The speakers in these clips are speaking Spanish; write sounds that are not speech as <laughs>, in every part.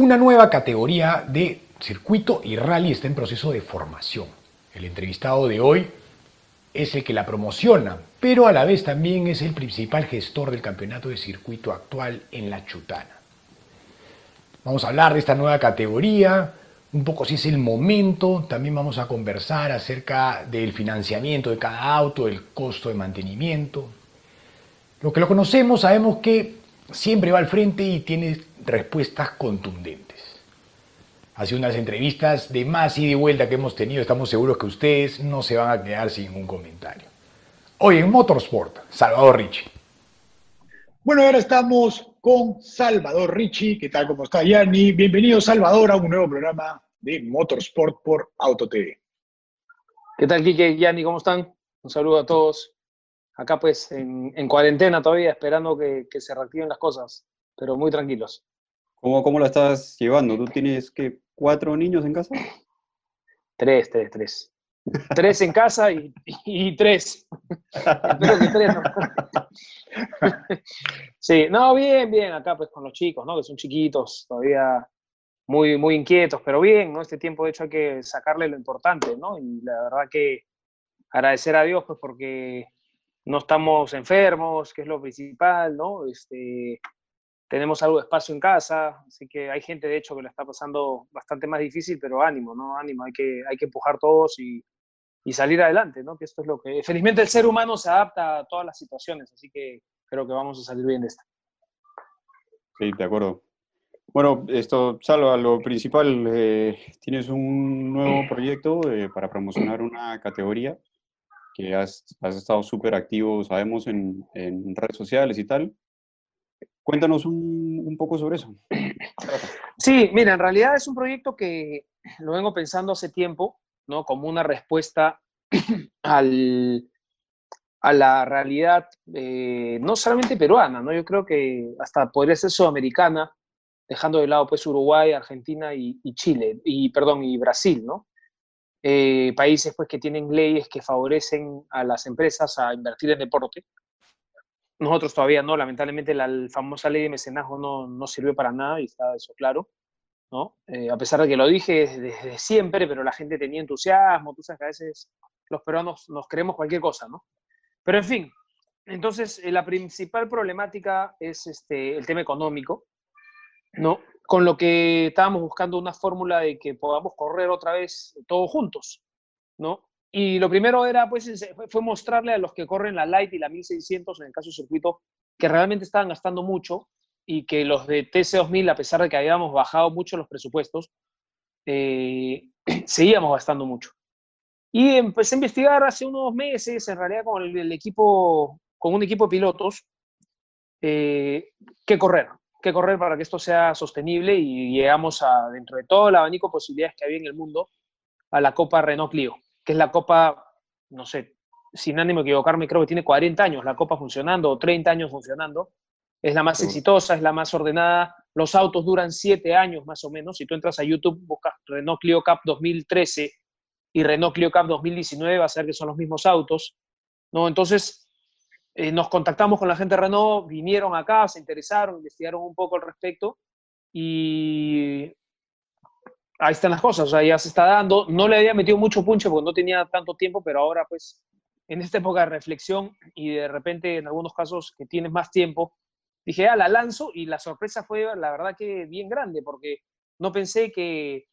Una nueva categoría de circuito y rally está en proceso de formación. El entrevistado de hoy es el que la promociona, pero a la vez también es el principal gestor del campeonato de circuito actual en la Chutana. Vamos a hablar de esta nueva categoría, un poco si es el momento, también vamos a conversar acerca del financiamiento de cada auto, el costo de mantenimiento. Lo que lo conocemos sabemos que siempre va al frente y tiene respuestas contundentes. Hace unas entrevistas de más y de vuelta que hemos tenido, estamos seguros que ustedes no se van a quedar sin un comentario. Hoy en Motorsport, Salvador Ricci. Bueno, ahora estamos con Salvador Ricci. ¿Qué tal? ¿Cómo está, Yanni? Bienvenido, Salvador, a un nuevo programa de Motorsport por Auto TV. ¿Qué tal, Kike? Yanni, ¿cómo están? Un saludo a todos. Acá, pues, en, cuarentena todavía, esperando que, se reactiven las cosas, pero muy tranquilos. ¿Cómo, ¿Cómo la estás llevando? ¿Tú tienes que cuatro niños en casa? Tres, tres, tres. Tres en casa y, y tres. Que tres no. Sí, no, bien, bien, acá pues con los chicos, ¿no? Que son chiquitos, todavía muy, muy inquietos, pero bien, ¿no? Este tiempo de hecho hay que sacarle lo importante, ¿no? Y la verdad que agradecer a Dios, pues porque no estamos enfermos, que es lo principal, ¿no? Este, tenemos algo de espacio en casa, así que hay gente de hecho que la está pasando bastante más difícil, pero ánimo, ¿no? Ánimo, hay que, hay que empujar todos y, y salir adelante, ¿no? Que esto es lo que... Felizmente el ser humano se adapta a todas las situaciones, así que creo que vamos a salir bien de esta. Sí, de acuerdo. Bueno, esto, Salva, lo principal, eh, tienes un nuevo proyecto eh, para promocionar una categoría que has, has estado súper activo, sabemos, en, en, redes sociales y tal. Cuéntanos un, poco sobre eso. Sí, mira, en realidad es un proyecto que lo vengo pensando hace tiempo, ¿no? Como una respuesta <clears throat> al, a la realidad eh, no solamente peruana, ¿no? Yo creo que hasta podría ser sudamericana, dejando de lado pues Uruguay, Argentina y, Chile, y perdón, y Brasil, ¿no? Eh, países pues que tienen leyes que favorecen a las empresas a invertir en deporte. Nosotros todavía no, lamentablemente la famosa ley de mecenazgo no, no sirvió para nada y está eso claro, ¿no? Eh, a pesar de que lo dije desde, siempre, pero la gente tenía entusiasmo, tú sabes que a veces los peruanos nos creemos cualquier cosa, ¿no? Pero en fin, entonces eh, la principal problemática es este, el tema económico, ¿no? Con lo que estábamos buscando una fórmula de que podamos correr otra vez todos juntos, ¿no? Y lo primero era, pues, fue mostrarle a los que corren la Light y la 1600, en el caso del circuito, que realmente estaban gastando mucho y que los de TC2000, a pesar de que habíamos bajado mucho los presupuestos, eh, <clears throat> seguíamos gastando mucho. Y empecé a investigar hace unos meses, en realidad con el, equipo, con un equipo de pilotos, eh, qué correr, qué correr para que esto sea sostenible y llegamos a, dentro de todo el abanico de posibilidades que había en el mundo, a la Copa Renault Clio, que es la Copa, no sé, sin ánimo de equivocarme, creo que tiene 40 años la Copa funcionando o 30 años funcionando. Es la más exitosa, es la más ordenada. Los autos duran 7 años más o menos. Si tú entras a YouTube, buscas Renault Clio Cup 2013 y Renault Clio Cup 2019 va a ser que son los mismos autos, ¿no? Entonces, eh, nos contactamos con la gente de Renault, vinieron acá, se interesaron, investigaron un poco al respecto y ahí están las cosas, o sea, ya se está dando. No le había metido mucho punche porque no tenía tanto tiempo, pero ahora pues en esta época de reflexión y de repente en algunos casos que tienes más tiempo, dije, ah, la lanzo y la sorpresa fue la verdad que bien grande porque no pensé que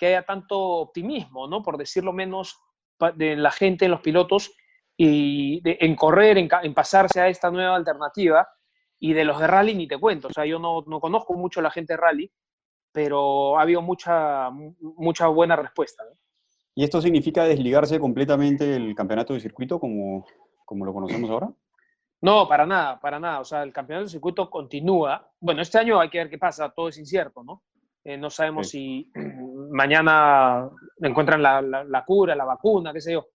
que haya tanto optimismo, ¿no? Por decirlo menos, de la gente, en los pilotos, y en correr, en, pasarse a esta nueva alternativa. Y de los de rally ni te cuento, o sea, yo no, no conozco mucho a la gente de rally, pero ha habido mucha, mucha buena respuesta. ¿Y esto significa desligarse completamente del campeonato de circuito como, como lo conocemos ahora? No, para nada, para nada. O sea, el campeonato de circuito continúa. Bueno, este año hay que ver qué pasa, todo es incierto, ¿no? Eh, no sabemos si <clears throat> mañana encuentran la, cura, la vacuna, qué sé yo.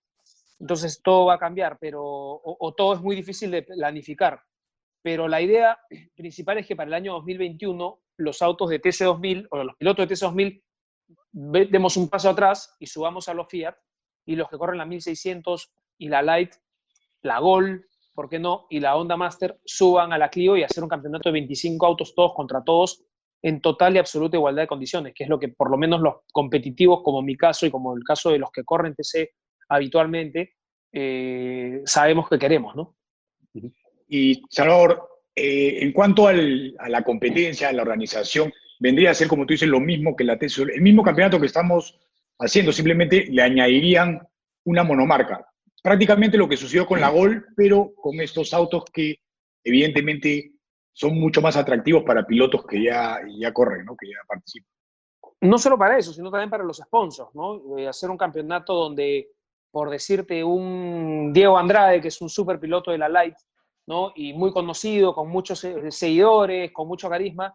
Entonces todo va a cambiar, pero, o, todo es muy difícil de planificar. Pero la idea <clears throat> principal es que para el año 2021 los autos de TC2000 o los pilotos de TC2000 demos un paso atrás y subamos a los Fiat y los que corren la 1600 y la Light, la Gol, ¿por qué no? Y la Honda Master suban a la Clio y hacer un campeonato de 25 autos todos contra todos en total y absoluta igualdad de condiciones, que es lo que por lo menos los competitivos, como mi caso y como el caso de los que corren TC habitualmente, eh, sabemos que queremos, ¿no? Y Salvador, eh, en cuanto a la competencia, a la organización, vendría a ser, como tú dices, lo mismo que la TC, el mismo campeonato que estamos haciendo, simplemente le añadirían una monomarca. Prácticamente lo que sucedió con la Gol, pero con estos autos que evidentemente son mucho más atractivos para pilotos que ya, ya corren, que ya participan. No solo para eso, sino también para los sponsors, ¿no? Eh, hacer un campeonato donde, por decirte, un Diego Andrade, que es un super piloto de la Light, ¿no? Y muy conocido, con muchos seguidores, con mucho carisma,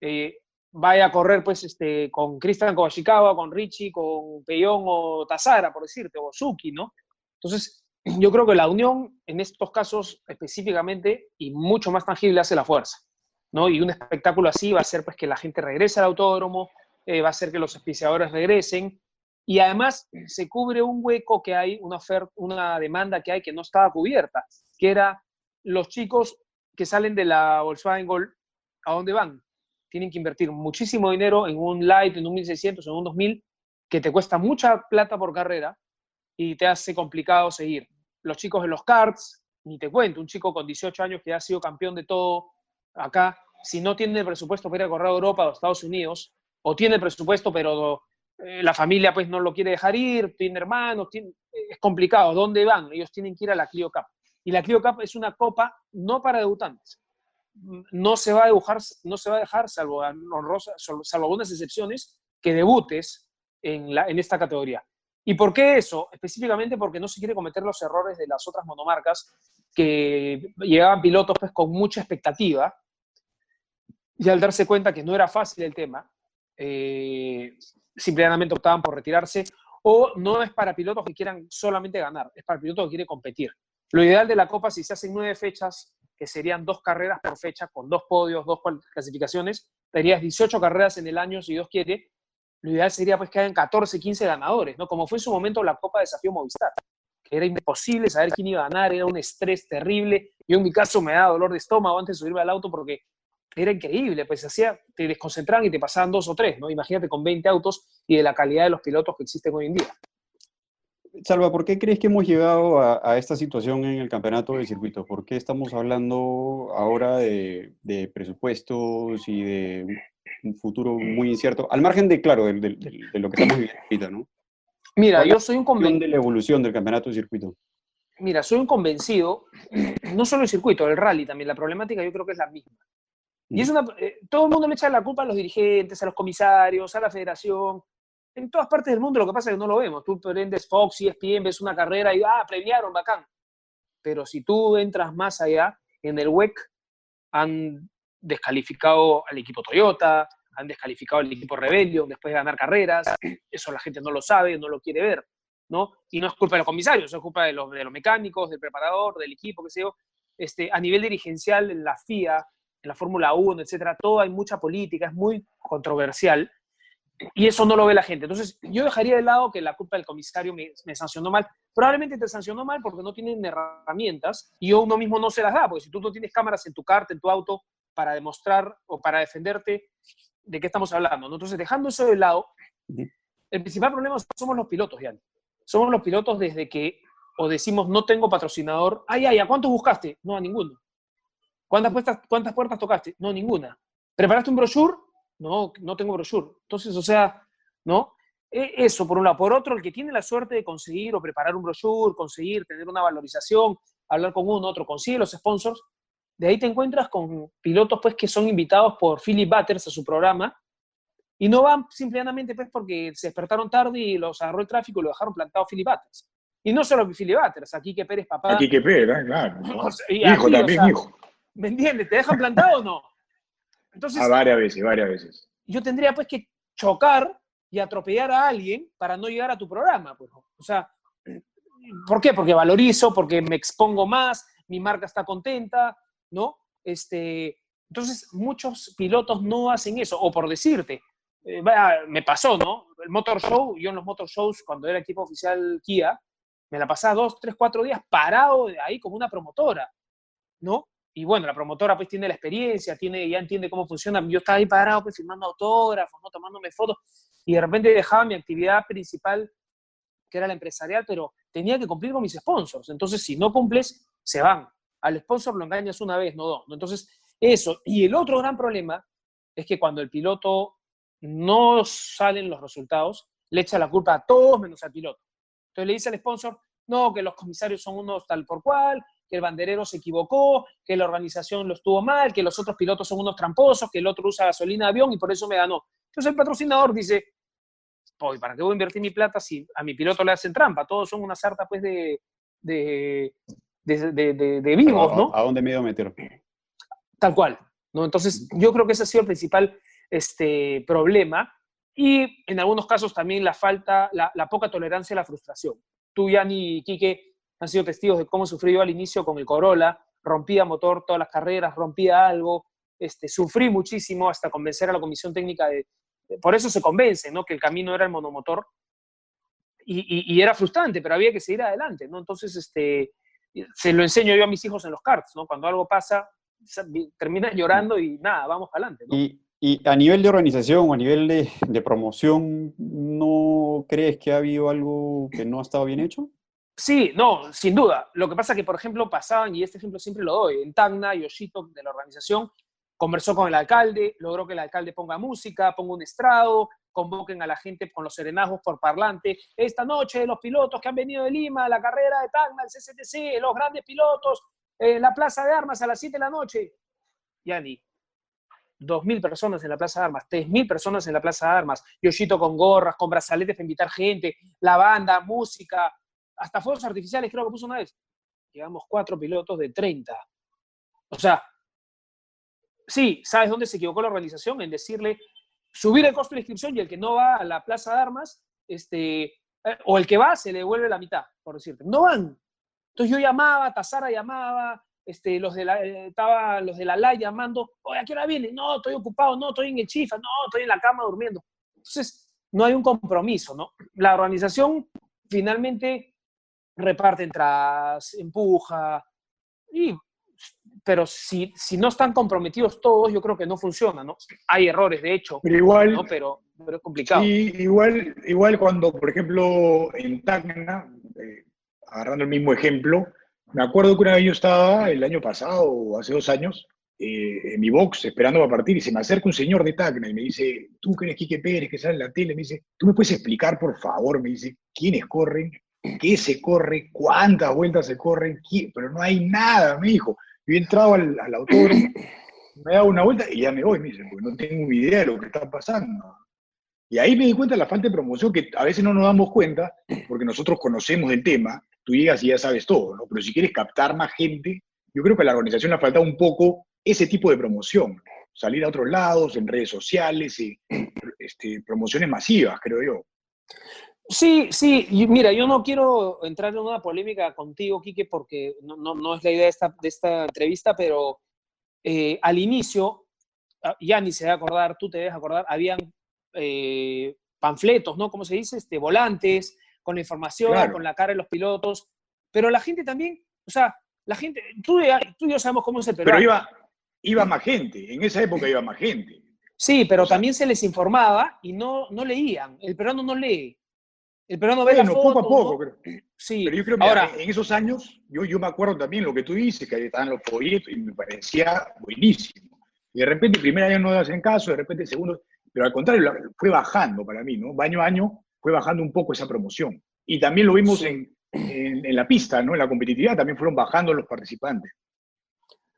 eh, vaya a correr pues este, con Cristian Kowashikawa, con Richie, con Peyón o Tazara, por decirte, o Suki, ¿no? Entonces, <clears throat> yo creo que la unión en estos casos específicamente y mucho más tangible hace la fuerza, ¿no? Y un espectáculo así va a ser pues que la gente regrese al autódromo, eh, va a ser que los auspiciadores regresen y además se cubre un hueco que hay, una, oferta, una demanda que hay que no estaba cubierta, que era los chicos que salen de la Volkswagen Gol, ¿a dónde van? Tienen que invertir muchísimo dinero en un Light, en un 1600, en un 2000, que te cuesta mucha plata por carrera y te hace complicado seguir. Los chicos de los karts, ni te cuento, un chico con 18 años que ha sido campeón de todo acá, si no tiene el presupuesto para ir a correr a Europa o a Estados Unidos, o tiene el presupuesto pero eh, la familia pues no lo quiere dejar ir, tiene hermanos, es complicado, ¿dónde van? Ellos tienen que ir a la Clio Cup. Y la Clio Cup es una copa no para debutantes. No se va a dejar, no se va a dejar salvo, salvo algunas excepciones, que debutes en, la, en esta categoría. ¿Y por qué eso? Específicamente porque no se quiere cometer los errores de las otras monomarcas que llegaban pilotos pues, con mucha expectativa y al darse cuenta que no era fácil el tema, eh, simplemente optaban por retirarse o no es para pilotos que quieran solamente ganar, es para pilotos que quieren competir. Lo ideal de la Copa, si se hacen nueve fechas, que serían dos carreras por fecha, con dos podios, dos clasificaciones, tendrías 18 carreras en el año, si Dios quiere, lo ideal sería pues que hayan 14, 15 ganadores, ¿no? Como fue en su momento la Copa Desafío Movistar, que era imposible saber quién iba a ganar, era un estrés terrible. Yo en mi caso me daba dolor de estómago antes de subirme al auto porque era increíble, pues hacía, te desconcentraban y te pasaban dos o tres, ¿no? Imagínate con 20 autos y de la calidad de los pilotos que existen hoy en día. Salva, ¿por qué crees que hemos llegado a, esta situación en el campeonato de circuito? ¿Por qué estamos hablando ahora de, de presupuestos y de un futuro muy incierto, al margen de, claro, de, lo que estamos viviendo ahorita, ¿no? Mira, yo soy un convencido de la evolución del campeonato de circuito. Mira, soy un convencido, no solo el circuito, el rally también, la problemática yo creo que es la misma. Y es una, eh, todo el mundo le echa la culpa a los dirigentes, a los comisarios, a la federación. En todas partes del mundo lo que pasa es que no lo vemos. Tú prendes Fox, y ESPN, ves una carrera y, ah, premiaron, bacán. Pero si tú entras más allá, en el WEC han descalificado al equipo Toyota, han descalificado al equipo Rebellion después de ganar carreras, eso la gente no lo sabe, no lo quiere ver, ¿no? Y no es culpa de los comisarios, es culpa de los, de los mecánicos, del preparador, del equipo, qué sé yo. Este, a nivel dirigencial, en la FIA, en la Fórmula 1, etcétera, todo hay mucha política, es muy controversial, y eso no lo ve la gente. Entonces, yo dejaría de lado que la culpa del comisario me, sancionó mal. Probablemente te sancionó mal porque no tienen herramientas y uno mismo no se las da, porque si tú no tienes cámaras en tu carta, en tu auto, para demostrar o para defenderte de qué estamos hablando. Entonces, dejando eso de lado, el principal problema somos los pilotos, ya. Somos los pilotos desde que o decimos no tengo patrocinador. Ay, ay, ¿a cuántos buscaste? No, a ninguno. ¿Cuántas, puertas, ¿Cuántas puertas tocaste? No, ninguna. ¿Preparaste un brochure? No, no tengo brochure. Entonces, o sea, ¿no? E, eso, por un lado. Por otro, el que tiene la suerte de conseguir o preparar un brochure, conseguir tener una valorización, hablar con uno, otro, consigue los sponsors, de ahí te encuentras con pilotos pues, que son invitados por Philip Butters a su programa y no van simplemente pues, porque se despertaron tarde y los agarró el tráfico y lo dejaron plantado Philip Butters. Y no solo Philip Butters, aquí que Pérez papá. Aquí que Pérez, claro. <laughs> hijo también, hijo. ¿Me entiendes? ¿Te dejan plantado o no? Entonces, a varias veces, varias veces. Yo tendría pues que chocar y atropellar a alguien para no llegar a tu programa. Pues. O sea, ¿por qué? Porque valorizo, porque me expongo más, mi marca está contenta, ¿no? Este, entonces, muchos pilotos no hacen eso. O por decirte, eh, me pasó, ¿no? El Motor Show, yo en los Motor Shows, cuando era equipo oficial Kia, me la pasaba dos, tres, cuatro días parado ahí como una promotora, ¿no? Y bueno, la promotora pues tiene la experiencia, tiene, ya entiende cómo funciona. Yo estaba ahí parado pues firmando autógrafos, ¿no? tomándome fotos, y de repente dejaba mi actividad principal, que era la empresarial, pero tenía que cumplir con mis sponsors. Entonces, si no cumples, se van. Al sponsor lo engañas una vez, no dos. Entonces, eso. Y el otro gran problema es que cuando el piloto no salen los resultados, le echa la culpa a todos menos al piloto. Entonces le dice al sponsor, no, que los comisarios son unos tal por cual, que el banderero se equivocó, que la organización lo estuvo mal, que los otros pilotos son unos tramposos, que el otro usa gasolina de avión y por eso me ganó. Entonces el patrocinador dice, ¿para qué voy a invertir mi plata si a mi piloto le hacen trampa? Todos son una sarta pues de, de, de, vivos, ¿no? ¿A dónde me iba a meter? Tal cual, ¿no? Entonces yo creo que ese ha sido el principal este, problema y en algunos casos también la falta, la, la poca tolerancia a la frustración. Tú, Yanni y Quique, han sido testigos de cómo sufrí yo al inicio con el Corolla, rompía motor todas las carreras, rompía algo, este, sufrí muchísimo hasta convencer a la comisión técnica de, por eso se convence, ¿no? Que el camino era el monomotor y, y, era frustrante, pero había que seguir adelante, ¿no? Entonces, este, se lo enseño yo a mis hijos en los karts, ¿no? Cuando algo pasa, terminan llorando y nada, vamos adelante, ¿no? Y, y, a nivel de organización o a nivel de, de promoción, ¿no crees que ha habido algo que no ha estado bien hecho? Sí, no, sin duda. Lo que pasa es que, por ejemplo, pasaban, y este ejemplo siempre lo doy, en Tacna, Yoshito, de la organización, conversó con el alcalde, logró que el alcalde ponga música, ponga un estrado, convoquen a la gente con los serenazgos por parlante. Esta noche los pilotos que han venido de Lima, la carrera de Tacna, el CCTC, los grandes pilotos, en la Plaza de Armas a las 7 de la noche. Ya ni. 2.000 personas en la Plaza de Armas, 3.000 personas en la Plaza de Armas, Yoshito con gorras, con brazaletes para invitar gente, la banda, música, hasta fuegos artificiales creo que puso una vez. Llevamos cuatro pilotos de 30. O sea, sí, ¿sabes dónde se equivocó la organización? En decirle, subir el costo de inscripción y el que no va a la plaza de armas, este, eh, o el que va se le devuelve la mitad, por decirte. No van. Entonces yo llamaba, Tazara llamaba, este, los de la, eh, estaba los de la LA llamando, oye, ¿a qué hora viene? No, estoy ocupado, no, estoy en el chifa, no, estoy en la cama durmiendo. Entonces, no hay un compromiso, ¿no? La organización finalmente reparte entradas, empuja, y, pero si, si no están comprometidos todos, yo creo que no funciona, ¿no? Hay errores, de hecho, pero igual, ¿no? pero, pero es complicado. Sí, igual, igual cuando, por ejemplo, en Tacna, eh, agarrando el mismo ejemplo, me acuerdo que una vez yo estaba el año pasado, o hace dos años, eh, en mi box esperando para partir y se me acerca un señor de Tacna y me dice, tú que eres Quique Pérez, que sale en la tele, me dice, ¿tú me puedes explicar, por favor? Me dice, ¿quiénes corren? Qué se corre, cuántas vueltas se corren, pero no hay nada, me dijo. Yo he entrado al, al autódromo, <clears throat> me he dado una vuelta y ya me voy, me dice, porque no tengo idea de lo que está pasando. Y ahí me di cuenta de la falta de promoción, que a veces no nos damos cuenta, porque nosotros conocemos el tema, tú llegas y ya sabes todo, ¿no? Pero si quieres captar más gente, yo creo que a la organización le ha faltado un poco ese tipo de promoción, salir a otros lados, en redes sociales, y, este, promociones masivas, creo yo. Sí, sí, mira, yo no quiero entrar en una polémica contigo, Quique, porque no, no, es la idea de esta, de esta entrevista, pero eh, al inicio, ah, ya ni se va a acordar, tú te debes acordar, habían eh, panfletos, ¿no? ¿Cómo se dice? Este, volantes, con la información, con la cara de los pilotos, pero la gente también, o sea, la gente, tú, tú y yo sabemos cómo es el Pero iba, iba más gente, en esa época iba más gente. Sí, pero también se les informaba y no, no leían, el peruano no lee. El peruano ve bueno, poco a poco, pero, sí. pero yo creo que Ahora, en esos años, yo, yo me acuerdo también lo que tú dices, que ahí estaban los folletos y me parecía buenísimo. Y de repente, el primer año no hacen caso, de repente, el segundo, pero al contrario, fue bajando para mí, ¿no? Año a año fue bajando un poco esa promoción. Y también lo vimos en, en, la pista, ¿no? En la competitividad también fueron bajando los participantes.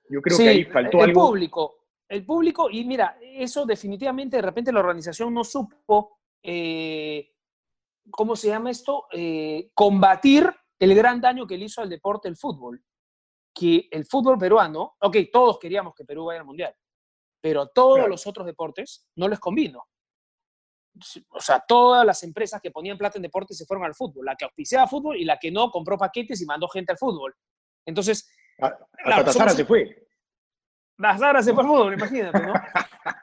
Yo creo que ahí faltó el público, el público, y mira, eso definitivamente de repente la organización no supo eh, ¿cómo se llama esto? Eh, combatir el gran daño que le hizo al deporte el fútbol. Que el fútbol peruano, ok, todos queríamos que Perú vaya al Mundial, pero todos los otros deportes no les convino. O sea, todas las empresas que ponían plata en deportes se fueron al fútbol. La que auspiciaba fútbol y la que no compró paquetes y mandó gente al fútbol. Entonces. Hasta se fue. Tazara se fue al fútbol, imagínate, ¿no?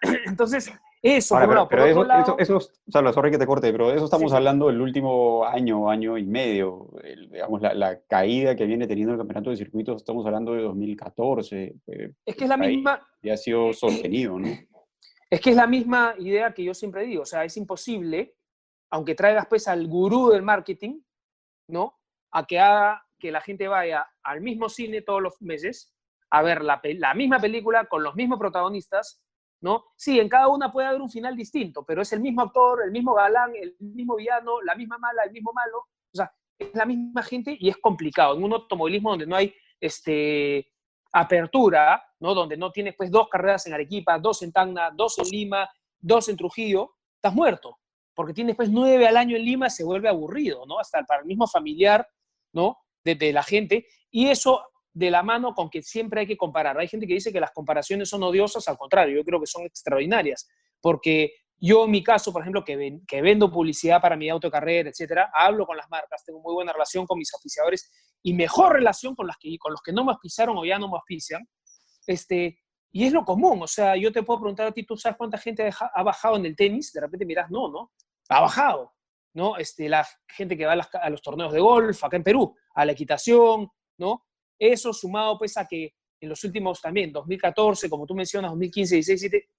<laughs> Entonces, Eso, Ahora, pero, eso, eso, o sea, sorry que te corte, pero eso estamos hablando del último año, año y medio. digamos, la, caída que viene teniendo el campeonato de circuitos, estamos hablando de 2014. Eh, es que es la misma. Y ha sido sostenido, ¿no? Es que es la misma idea que yo siempre digo. O sea, es imposible, aunque traigas pues al gurú del marketing, ¿no? A que haga que la gente vaya al mismo cine todos los meses a ver la, la misma película con los mismos protagonistas ¿no? Sí, en cada una puede haber un final distinto, pero es el mismo actor, el mismo galán, el mismo villano, la misma mala, el mismo malo. O sea, es la misma gente y es complicado. En un automovilismo donde no hay este, apertura, ¿no? Donde no tienes pues dos carreras en Arequipa, dos en Tacna, dos en Lima, dos en Trujillo, estás muerto. Porque tienes pues nueve al año en Lima, se vuelve aburrido, ¿no? Hasta para el mismo familiar, ¿no? de la gente. Y eso de la mano con que siempre hay que comparar. Hay gente que dice que las comparaciones son odiosas, al contrario, yo creo que son extraordinarias, porque yo en mi caso, por ejemplo, que, que vendo publicidad para mi autocarrera, etcétera, hablo con las marcas, tengo muy buena relación con mis auspiciadores y mejor relación con, las que, con los que no me auspiciaron o ya no me auspician. Este, y es lo común, o sea, yo te puedo preguntar a ti, ¿tú sabes cuánta gente ha bajado en el tenis? De repente miras, no, ¿no? Ha bajado, ¿no? Este, la gente que va a, a los torneos de golf acá en Perú, a la equitación, ¿no? Eso sumado pues a que en los últimos también, 2014, como tú mencionas, 2015, 16, 17,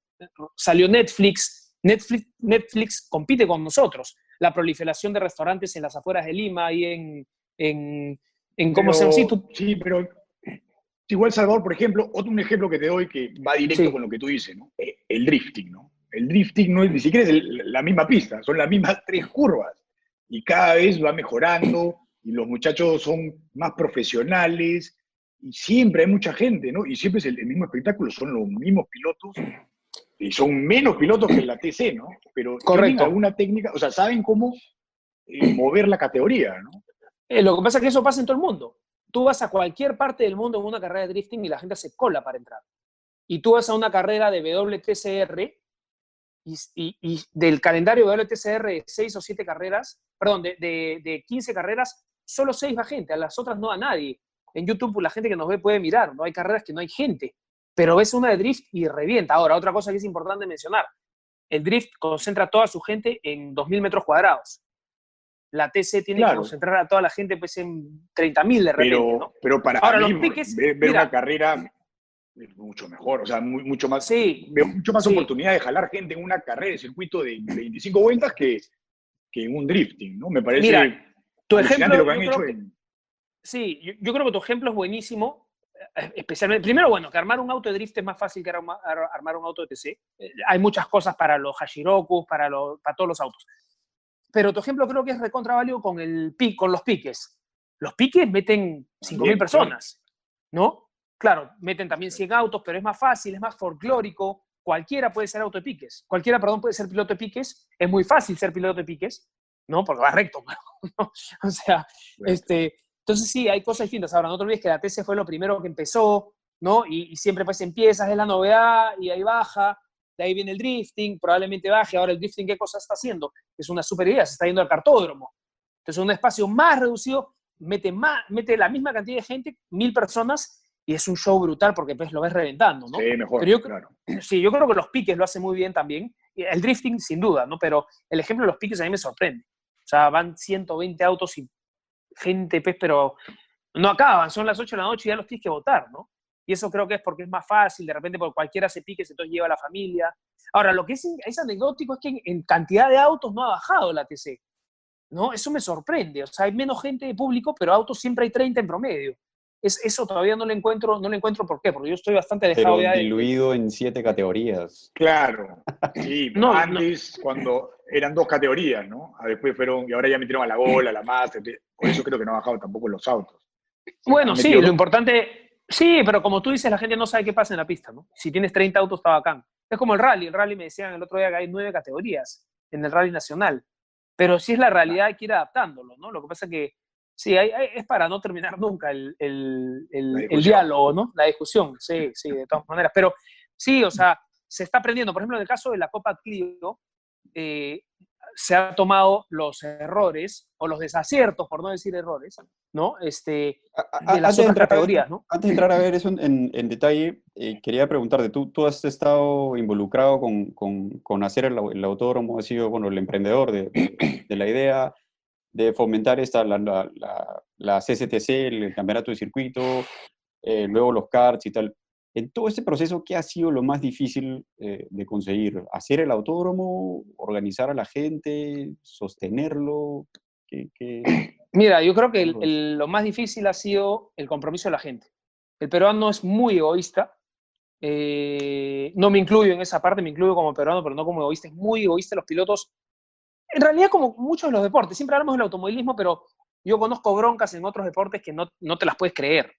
salió Netflix. Netflix. Netflix compite con nosotros. La proliferación de restaurantes en las afueras de Lima y en, en, en ¿cómo se llama? Sí, pero igual Salvador, por ejemplo, otro un ejemplo que te doy que va directo con lo que tú dices, ¿no? Eh, el drifting, ¿no? El drifting no es ni siquiera es la misma pista, son las mismas tres curvas y cada vez va mejorando y los muchachos son más profesionales y siempre hay mucha gente, ¿no? Y siempre es el, mismo espectáculo, son los mismos pilotos y son menos pilotos que la TC, ¿no? Pero tienen alguna técnica, o sea, saben cómo eh, mover la categoría, ¿no? Eh, lo que pasa es que eso pasa en todo el mundo. Tú vas a cualquier parte del mundo en una carrera de drifting y la gente se cola para entrar. Y tú vas a una carrera de WTCR y, del calendario de WTCR de 6 o 7 carreras, perdón, de, de, de 15 carreras, solo seis va gente, a las otras no a nadie. En YouTube la gente que nos ve puede mirar, no hay carreras que no hay gente, pero ves una de drift y revienta. Ahora, otra cosa que es importante mencionar, el drift concentra toda su gente en 2.000 metros cuadrados. La TC tiene que concentrar a toda la gente pues, en 30.000 de repente. Pero, pero para Ahora, los piques, ver, una carrera es mucho mejor, o sea, mucho más, sí, veo mucho más oportunidad de jalar gente en una carrera de circuito de 25 vueltas que, que en un drifting, ¿no? Me parece... Tu ejemplo, Sí, yo, creo que tu ejemplo es buenísimo, eh, especialmente, primero, bueno, que armar un auto de drift es más fácil que armar, un auto de TC. Eh, hay muchas cosas para los Hashirokus, para, los, para todos los autos. Pero tu ejemplo creo que es recontraválido con, el, con los piques. Los piques meten 5.000 personas, ¿no? Claro, meten también 100 autos, pero es más fácil, es más folclórico. Cualquiera puede ser auto de piques. Cualquiera, perdón, puede ser piloto de piques. Es muy fácil ser piloto de piques. ¿No? Porque va recto, <laughs> O sea, este, entonces sí, hay cosas distintas. Ahora, no te olvides que la TC fue lo primero que empezó, ¿no? Y, siempre pues empiezas, es la novedad, y ahí baja, de ahí viene el drifting, probablemente baje. Ahora, el drifting, ¿qué cosa está haciendo? Es una super idea, se está yendo al cartódromo. Entonces, un espacio más reducido, mete, más, mete la misma cantidad de gente, mil personas, y es un show brutal porque pues lo ves reventando, ¿no? Sí, mejor, yo, claro. <clears throat> Sí, yo creo que los piques lo hacen muy bien también. El drifting, sin duda, ¿no? Pero el ejemplo de los piques a mí me sorprende. O sea, van 120 autos y gente, pues, pero no acaban, son las 8 de la noche y ya los tienes que votar, ¿no? Y eso creo que es porque es más fácil, de repente porque cualquiera se pique, entonces lleva a la familia. Ahora, lo que es, es anecdótico es que en, cantidad de autos no ha bajado la TC, ¿no? Eso me sorprende, o sea, hay menos gente de público, pero autos siempre hay 30 en promedio. Es, eso todavía no le encuentro, no le encuentro por qué, porque yo estoy bastante dejado Pero diluido en siete categorías. Claro, <laughs> sí, no, antes cuando eran dos categorías, ¿no? Ah, después fueron, y ahora ya metieron a la bola, a la masa, por eso creo que no ha bajado tampoco los autos. Bueno, sí, lo importante, sí, pero como tú dices, la gente no sabe qué pasa en la pista, ¿no? Si tienes 30 autos está bacán. Es como el rally, el rally me decían el otro día que hay nueve categorías en el rally nacional, pero si es la realidad hay que ir adaptándolo, ¿no? Lo que pasa es que sí, es para no terminar <laughs> nunca el, el, el, diálogo, ¿no? La discusión, sí, sí, de todas maneras, pero sí, o sea, se está aprendiendo, por ejemplo, en el caso de la Copa Clio, eh, se han tomado los errores o los desaciertos, por no decir errores, ¿no? Este, de las otras categorías, ¿no? Antes de entrar a ver eso en, <laughs> en detalle, eh, quería preguntarte, ¿tú, tú has estado involucrado con, con, con hacer el, el, autódromo, has sido, bueno, el emprendedor de, de, la idea de fomentar esta, la, la, la, la CCTC, el campeonato de circuito, eh, luego los carts y tal. En todo este proceso, ¿qué ha sido lo más difícil eh, de conseguir? ¿Hacer el autódromo? ¿Organizar a la gente? ¿Sostenerlo? ¿Qué, qué... <clears throat> Mira, yo creo que el, el, lo más difícil ha sido el compromiso de la gente. El peruano es muy egoísta. Eh, no me incluyo en esa parte, me incluyo como peruano, pero no como egoísta. Es muy egoísta. Los pilotos, en realidad, como muchos de los deportes, siempre hablamos del automovilismo, pero yo conozco broncas en otros deportes que no, no te las puedes creer,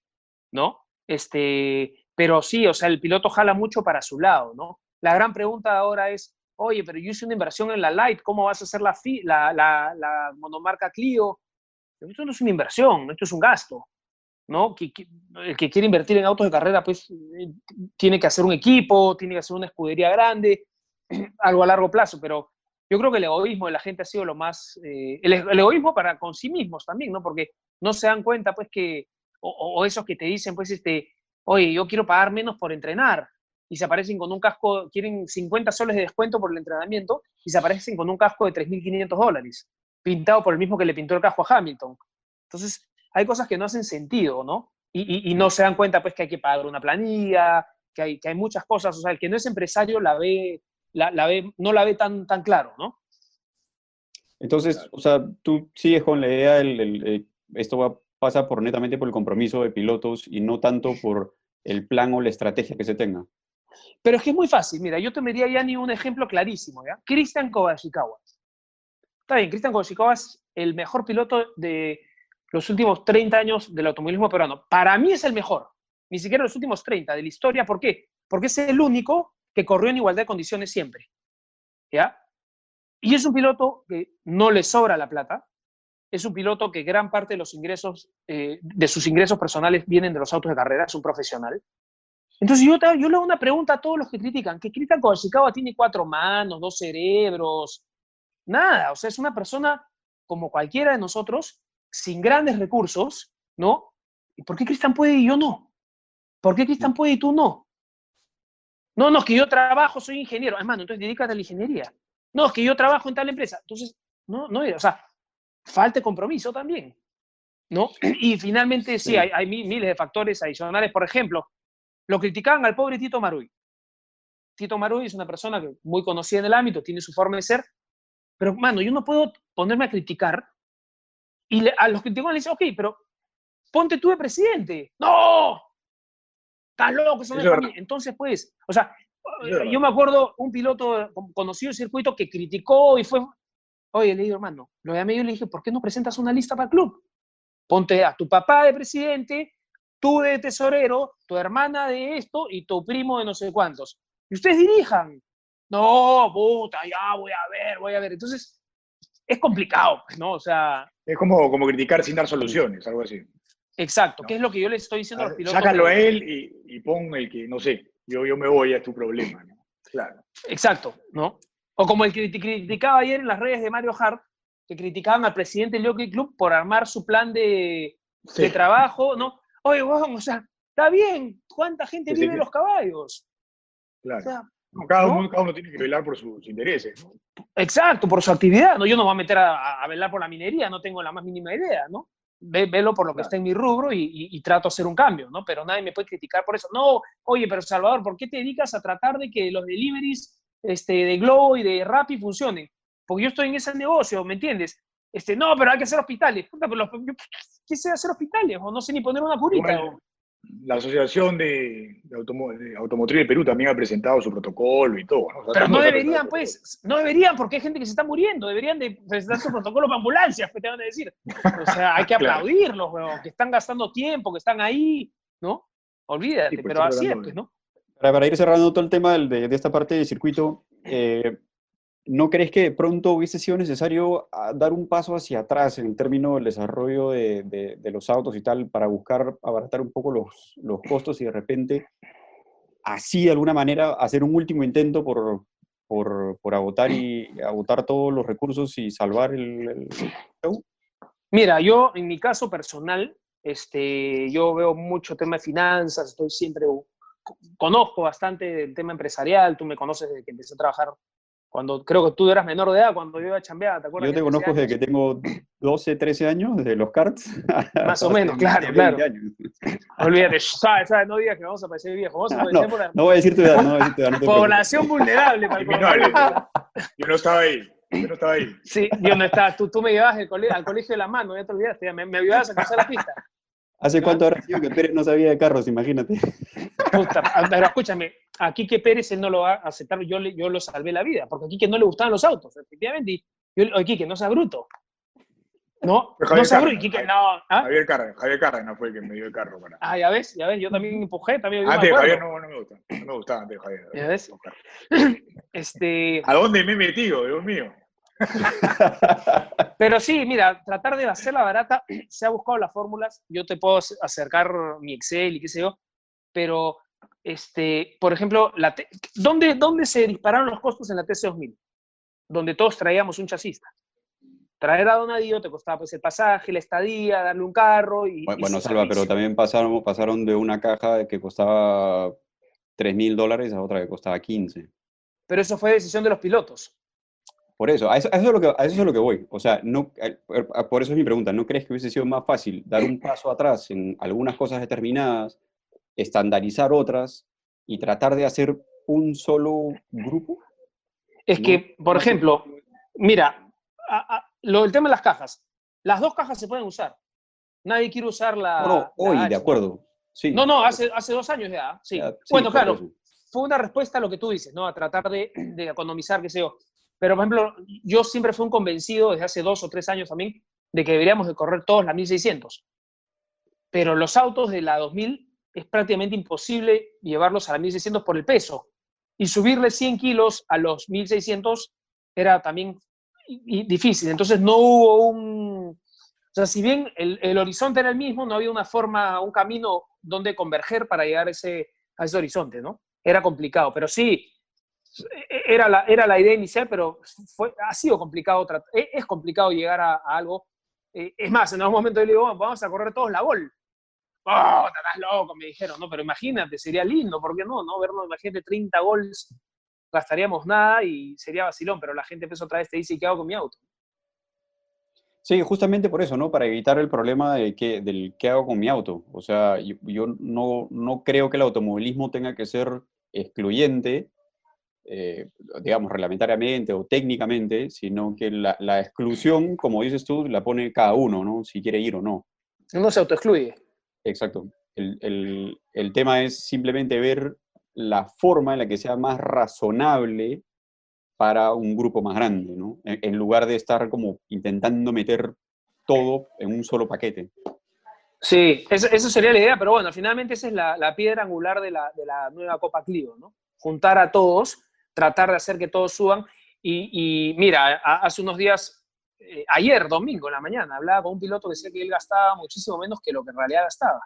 ¿no? Este, pero sí, o sea, el piloto jala mucho para su lado, ¿no? La gran pregunta ahora es, oye, pero yo hice una inversión en la Light, ¿cómo vas a hacer la, fi la, la, la monomarca Clio? Esto no es una inversión, esto es un gasto, ¿no? El que quiere invertir en autos de carrera, pues eh, tiene que hacer un equipo, tiene que hacer una escudería grande, <clears throat> algo a largo plazo, pero yo creo que el egoísmo de la gente ha sido lo más, eh, el, el, egoísmo para con sí mismos también, ¿no? Porque no se dan cuenta, pues, que, o, o, esos que te dicen, pues, este, oye, yo quiero pagar menos por entrenar, y se aparecen con un casco, quieren 50 soles de descuento por el entrenamiento, y se aparecen con un casco de 3.500 dólares pintado por el mismo que le pintó el casco a Hamilton. Entonces, hay cosas que no hacen sentido, ¿no? Y, y, no se dan cuenta, pues, que hay que pagar una planilla, que hay, que hay muchas cosas. O sea, el que no es empresario la ve, la, ve, no la ve tan, tan claro, ¿no? Entonces, o sea, tú sigues con la idea, el, el, esto va, pasa por netamente por el compromiso de pilotos y no tanto por el plan o la estrategia que se tenga. Pero es que es muy fácil. Mira, yo diría ya ni un ejemplo clarísimo, ¿ya? Cristian Kobayashi-Kawa. Está bien, Cristian Kobayashi-Kawa es el mejor piloto de los últimos 30 años del automovilismo peruano. Para mí es el mejor, ni siquiera los últimos 30 de la historia. ¿Por qué? Porque es el único que corrió en igualdad de condiciones siempre. ¿Ya? Y es un piloto que no le sobra la plata, es un piloto que gran parte de los ingresos, eh, de sus ingresos personales vienen de los autos de carrera, es un profesional. Entonces yo, yo le hago una pregunta a todos los que critican, que critican que Ishikawa tiene cuatro manos, dos cerebros, nada, o sea, es una persona como cualquiera de nosotros, sin grandes recursos, ¿no? ¿Y por qué Cristian puede y yo no? ¿Por qué Cristian puede y tú no? No, no, es que yo trabajo, soy ingeniero. Hermano, entonces dedícate a la ingeniería. No, es que yo trabajo en tal empresa. Entonces, no, no, o sea, falta compromiso también, ¿no? Y finalmente sí, sí hay, hay, miles de factores adicionales. Por ejemplo, lo criticaban al pobre Tito Maruy. Tito Maruy es una persona que muy conocida en el ámbito, tiene su forma de ser, pero, mano, yo no puedo ponerme a criticar y le, a los criticones les dicen, ok, pero ponte tú de presidente. ¡No! Estás loco, eso no es para mí. Entonces, pues, o sea, yo me acuerdo un piloto conocido del circuito que criticó y fue, oye, le digo, hermano, lo llamé yo y le dije, ¿por qué no presentas una lista para el club? Ponte a tu papá de presidente, tú de tesorero, tu hermana de esto y tu primo de no sé cuántos. Y ustedes dirijan. No, puta, ya voy a ver, voy a ver. Entonces, es complicado, pues, ¿no? O sea... Es como, como criticar sin dar soluciones, algo así. Exacto, ¿no? que es lo que yo le estoy diciendo a los pilotos. Sácalo a él y, y, pon el que, no sé, yo, yo me voy, a tu problema, ¿no? Claro. Exacto, ¿no? O como el que criticaba ayer en las redes de Mario Hart, que criticaban al presidente del Jockey Club por armar su plan de, sí. de trabajo, ¿no? Oye, bueno, o sea, está bien, ¿cuánta gente sí, vive sí. los caballos? Claro. O sea, no, cada, uno, cada, uno, tiene que velar por sus intereses. ¿no? Exacto, por su actividad. ¿no? Yo no me voy a meter a, a, velar por la minería, no tengo la más mínima idea, ¿no? Ve, velo por lo que claro. está en mi rubro y, y, y, trato de hacer un cambio, ¿no? Pero nadie me puede criticar por eso. No, oye, pero Salvador, ¿por qué te dedicas a tratar de que los deliveries este, de Globo y de Rappi funcionen? Porque yo estoy en ese negocio, ¿me entiendes? Este, no, pero hay que hacer hospitales. Puta, pero los, yo, ¿Qué sé hacer hospitales? O no sé ni poner una curita. Bueno, la Asociación de, de, Automo de, Automotriz de Perú también ha presentado su protocolo y todo. ¿no? O sea, Pero no deberían, pues, no deberían porque hay gente que se está muriendo. Deberían de presentar su protocolo para ambulancias, que te van a decir. O sea, hay que <laughs> aplaudirlos, weón, que están gastando tiempo, que están ahí, ¿no? Olvídate, sí, pues, pero así es, pues, ¿no? Para, ir cerrando todo el tema de, esta parte del circuito, eh, ¿no crees que de pronto hubiese sido necesario ah, dar un paso hacia atrás en el término del desarrollo de, los autos y tal para buscar abaratar un poco los, costos y de repente así de alguna manera hacer un último intento por, agotar y agotar todos los recursos y salvar el? Mira, yo en mi caso personal, este, yo veo mucho tema de finanzas, estoy siempre, conozco bastante el tema empresarial, tú me conoces desde que empecé a trabajar cuando creo que tú eras menor de edad cuando yo iba a chambear, ¿te acuerdas? Yo te conozco desde que tengo 12, 13 años, desde los carts. <laughs> Más o menos, claro, claro. Olvídate, ¿sabes? ¿sabes? No digas que vamos a parecer viejos. Vamos a no, por no voy a decir tu edad, no voy a decir tu edad. No Población vulnerable para el <laughs> Yo no estaba ahí. Yo no estaba ahí. Sí, yo no estaba. Tú, tú me llevabas al colegio, al colegio de la mano, ya te olvidaste, me, me ayudabas a cruzar la pista. ¿Hace cuánto habrá sido que Pérez no sabía de carros? Imagínate. pero escúchame, a Quique Pérez él no lo va a aceptar, yo, yo lo salvé la vida, porque a Quique no le gustaban los autos, efectivamente. Y yo, oye, Quique, no sea bruto. No, no sea bruto. Quique, no. ¿ah? Javier Cárdenas, Javier no fue el que me dio el carro. Para... Ah, ya ves, ya ves, yo también empujé, también. Antes Javier no, no, me gusta, no me gustaba antes Javier. ¿Ya ves? <clears throat> Este... ¿A dónde me he metido, Dios mío? <laughs> Pero sí, mira, tratar de hacerla barata, <clears throat> se ha buscado las fórmulas, yo te puedo acercar mi Excel y qué sé yo, pero, este, por ejemplo, la ¿dónde, ¿dónde se dispararon los costos en la TC2000? Donde todos traíamos un chasista. Traer a Donadío te costaba pues el pasaje, la estadía, darle un carro y... Bueno, Salva, pero también pasaron, pasaron de una caja que costaba 3 mil dólares a otra que costaba 15. Pero eso fue decisión de los pilotos. Por eso, a eso, es lo que, a eso es lo que voy. O sea, no, por eso es mi pregunta. ¿No crees que hubiese sido más fácil dar un paso atrás en algunas cosas determinadas, estandarizar otras y tratar de hacer un solo grupo? Es que, por ejemplo, mira, lo, el tema de las cajas. Las dos cajas se pueden usar. Nadie quiere usar la. No, hoy, de acuerdo. Sí. No, no, hace, hace dos años ya. Sí. bueno, claro, fue una respuesta a lo que tú dices, ¿no? A tratar de, de economizar, qué sé yo. Pero, por ejemplo, yo siempre fui un convencido desde hace dos o tres años también de que deberíamos de correr todos la 1600. Pero los autos de la 2000 es prácticamente imposible llevarlos a la 1600 por el peso. Y subirle 100 kilos a los 1600 era también difícil. Entonces no hubo un... O sea, si bien el, el, horizonte era el mismo, no había una forma, un camino donde converger para llegar ese, a ese horizonte, ¿no? Era complicado. Pero sí, era la, era la idea inicial, pero fue, ha sido complicado, e, es complicado llegar a, algo. Eh, es más, en algún momento yo le digo, vamos a correr todos la gol. ¡Oh, estás loco! Me dijeron, no, pero imagínate, sería lindo, ¿por qué no? no? Vernos, imagínate, 30 gols, gastaríamos nada y sería vacilón, pero la gente empezó otra vez, te dice, ¿qué hago con mi auto? Sí, justamente por eso, ¿no? Para evitar el problema de que, del qué hago con mi auto. O sea, yo, yo no, no creo que el automovilismo tenga que ser excluyente eh, digamos, reglamentariamente o técnicamente, sino que la, exclusión, como dices tú, la pone cada uno, ¿no? Si quiere ir o no. No se autoexcluye. Exacto. El, el, tema es simplemente ver la forma en la que sea más razonable para un grupo más grande, ¿no? En, lugar de estar como intentando meter todo en un solo paquete. Sí, eso, sería la idea, pero bueno, finalmente esa es la, la piedra angular de la, de la, nueva Copa Clio, ¿no? Juntar a todos tratar de hacer que todos suban. Y, mira, hace unos días, eh, ayer, domingo, en la mañana, hablaba con un piloto que decía que él gastaba muchísimo menos que lo que en realidad gastaba.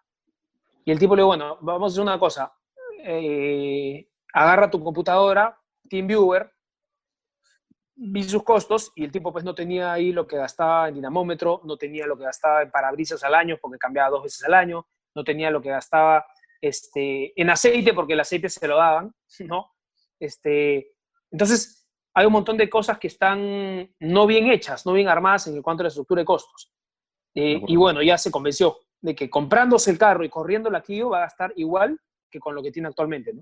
Y el tipo le dijo, bueno, vamos a hacer una cosa, eh, agarra tu computadora, TeamViewer, vi sus costos y el tipo pues no tenía ahí lo que gastaba en dinamómetro, no tenía lo que gastaba en parabrisas al año porque cambiaba dos veces al año, no tenía lo que gastaba este, en aceite porque el aceite se lo daban, ¿no? Este, entonces, hay un montón de cosas que están no bien hechas, no bien armadas en cuanto a la estructura de costos. Eh, y bueno, ya se convenció de que comprándose el carro y corriendo la Clio va a gastar igual que con lo que tiene actualmente.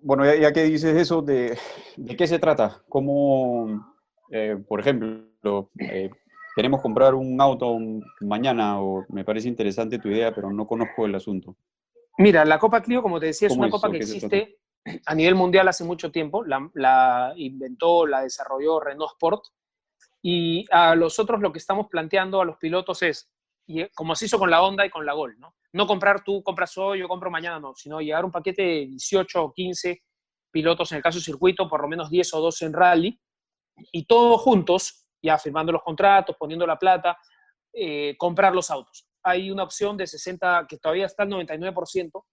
Bueno, ya, que dices eso, ¿de, ¿de qué se trata? ¿Cómo, eh, por ejemplo, eh, queremos comprar un auto mañana o me parece interesante tu idea, pero no conozco el asunto? Mira, la Copa Clio, como te decía, es una copa que existe a nivel mundial hace mucho tiempo, la, inventó, la desarrolló Renault Sport, y a los otros lo que estamos planteando a los pilotos es, como se hizo con la Honda y con la Gol, ¿no? No comprar tú, compras hoy, yo compro mañana, no, sino llegar un paquete de 18 o 15 pilotos, en el caso circuito, por lo menos 10 o 12 en rally, y todos juntos, ya firmando los contratos, poniendo la plata, eh, comprar los autos. Hay una opción de 60, que todavía está al 99%,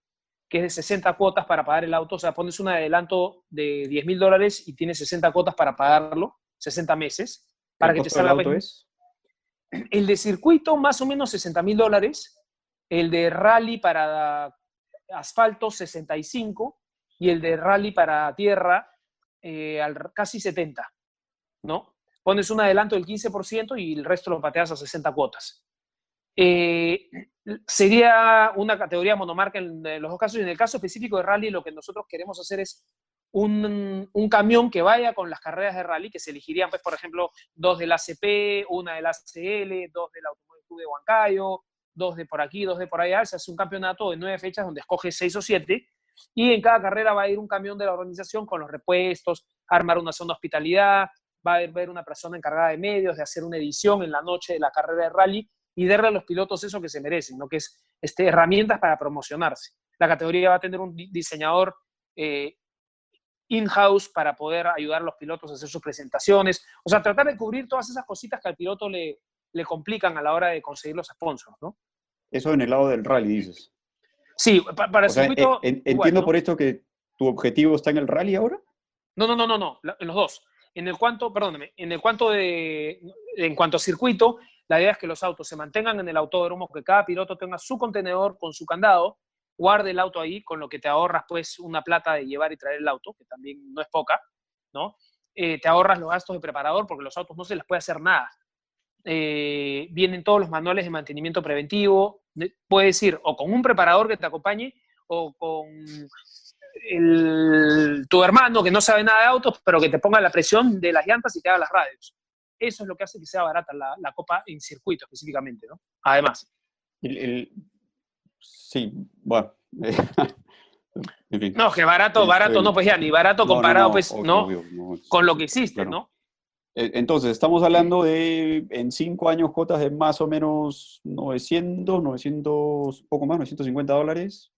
que es de 60 cuotas para pagar el auto. O sea, pones un adelanto de 10 mil dólares y tienes 60 cuotas para pagarlo, 60 meses, para que te salga. El auto es? el de circuito más o menos 60 mil dólares, el de rally para asfalto 65 y el de rally para tierra eh, al, casi 70, ¿no? Pones un adelanto del 15% y el resto lo pateas a 60 cuotas. Eh, sería una categoría monomarca en los dos casos. Y en el caso específico de rally, lo que nosotros queremos hacer es un, un, camión que vaya con las carreras de rally, que se elegirían, pues, por ejemplo, dos del ACP, una del ACL, dos del Automóvil Club de Huancayo, dos de por aquí, dos de por allá. Se hace un campeonato de nueve fechas donde escoge seis o siete y en cada carrera va a ir un camión de la organización con los repuestos, armar una zona de hospitalidad, va a haber una persona encargada de medios, de hacer una edición en la noche de la carrera de rally y darle a los pilotos eso que se merecen, ¿no? que es este, herramientas para promocionarse. La categoría va a tener un diseñador eh, in-house para poder ayudar a los pilotos a hacer sus presentaciones, o sea, tratar de cubrir todas esas cositas que al piloto le, le complican a la hora de conseguir los sponsors, ¿no? Eso en el lado del rally, dices. Sí, para el circuito. entiendo por esto que tu objetivo está en el rally ahora. No, no, no, no, no, en los dos. En el cuanto, perdóname, en el cuanto de, en cuanto a circuito, la idea es que los autos se mantengan en el autódromo, que cada piloto tenga su contenedor con su candado, guarde el auto ahí, con lo que te ahorras pues una plata de llevar y traer el auto, que también no es poca, ¿no? Eh, te ahorras los gastos de preparador porque los autos no se les puede hacer nada. Eh, vienen todos los manuales de mantenimiento preventivo, puedes ir o con un preparador que te acompañe o con tu hermano que no sabe nada de autos, pero que te ponga la presión de las llantas y te haga las radios. Eso es lo que hace que sea barata la, copa en circuito específicamente, ¿no? Además. sí, bueno. <laughs> No, que barato, barato, no, pues ya, ni barato comparado, pues, ¿no? con lo que existe, ¿no? E, entonces, estamos hablando de en cinco años cuotas de más o menos 900, 900, poco más, 950 dólares.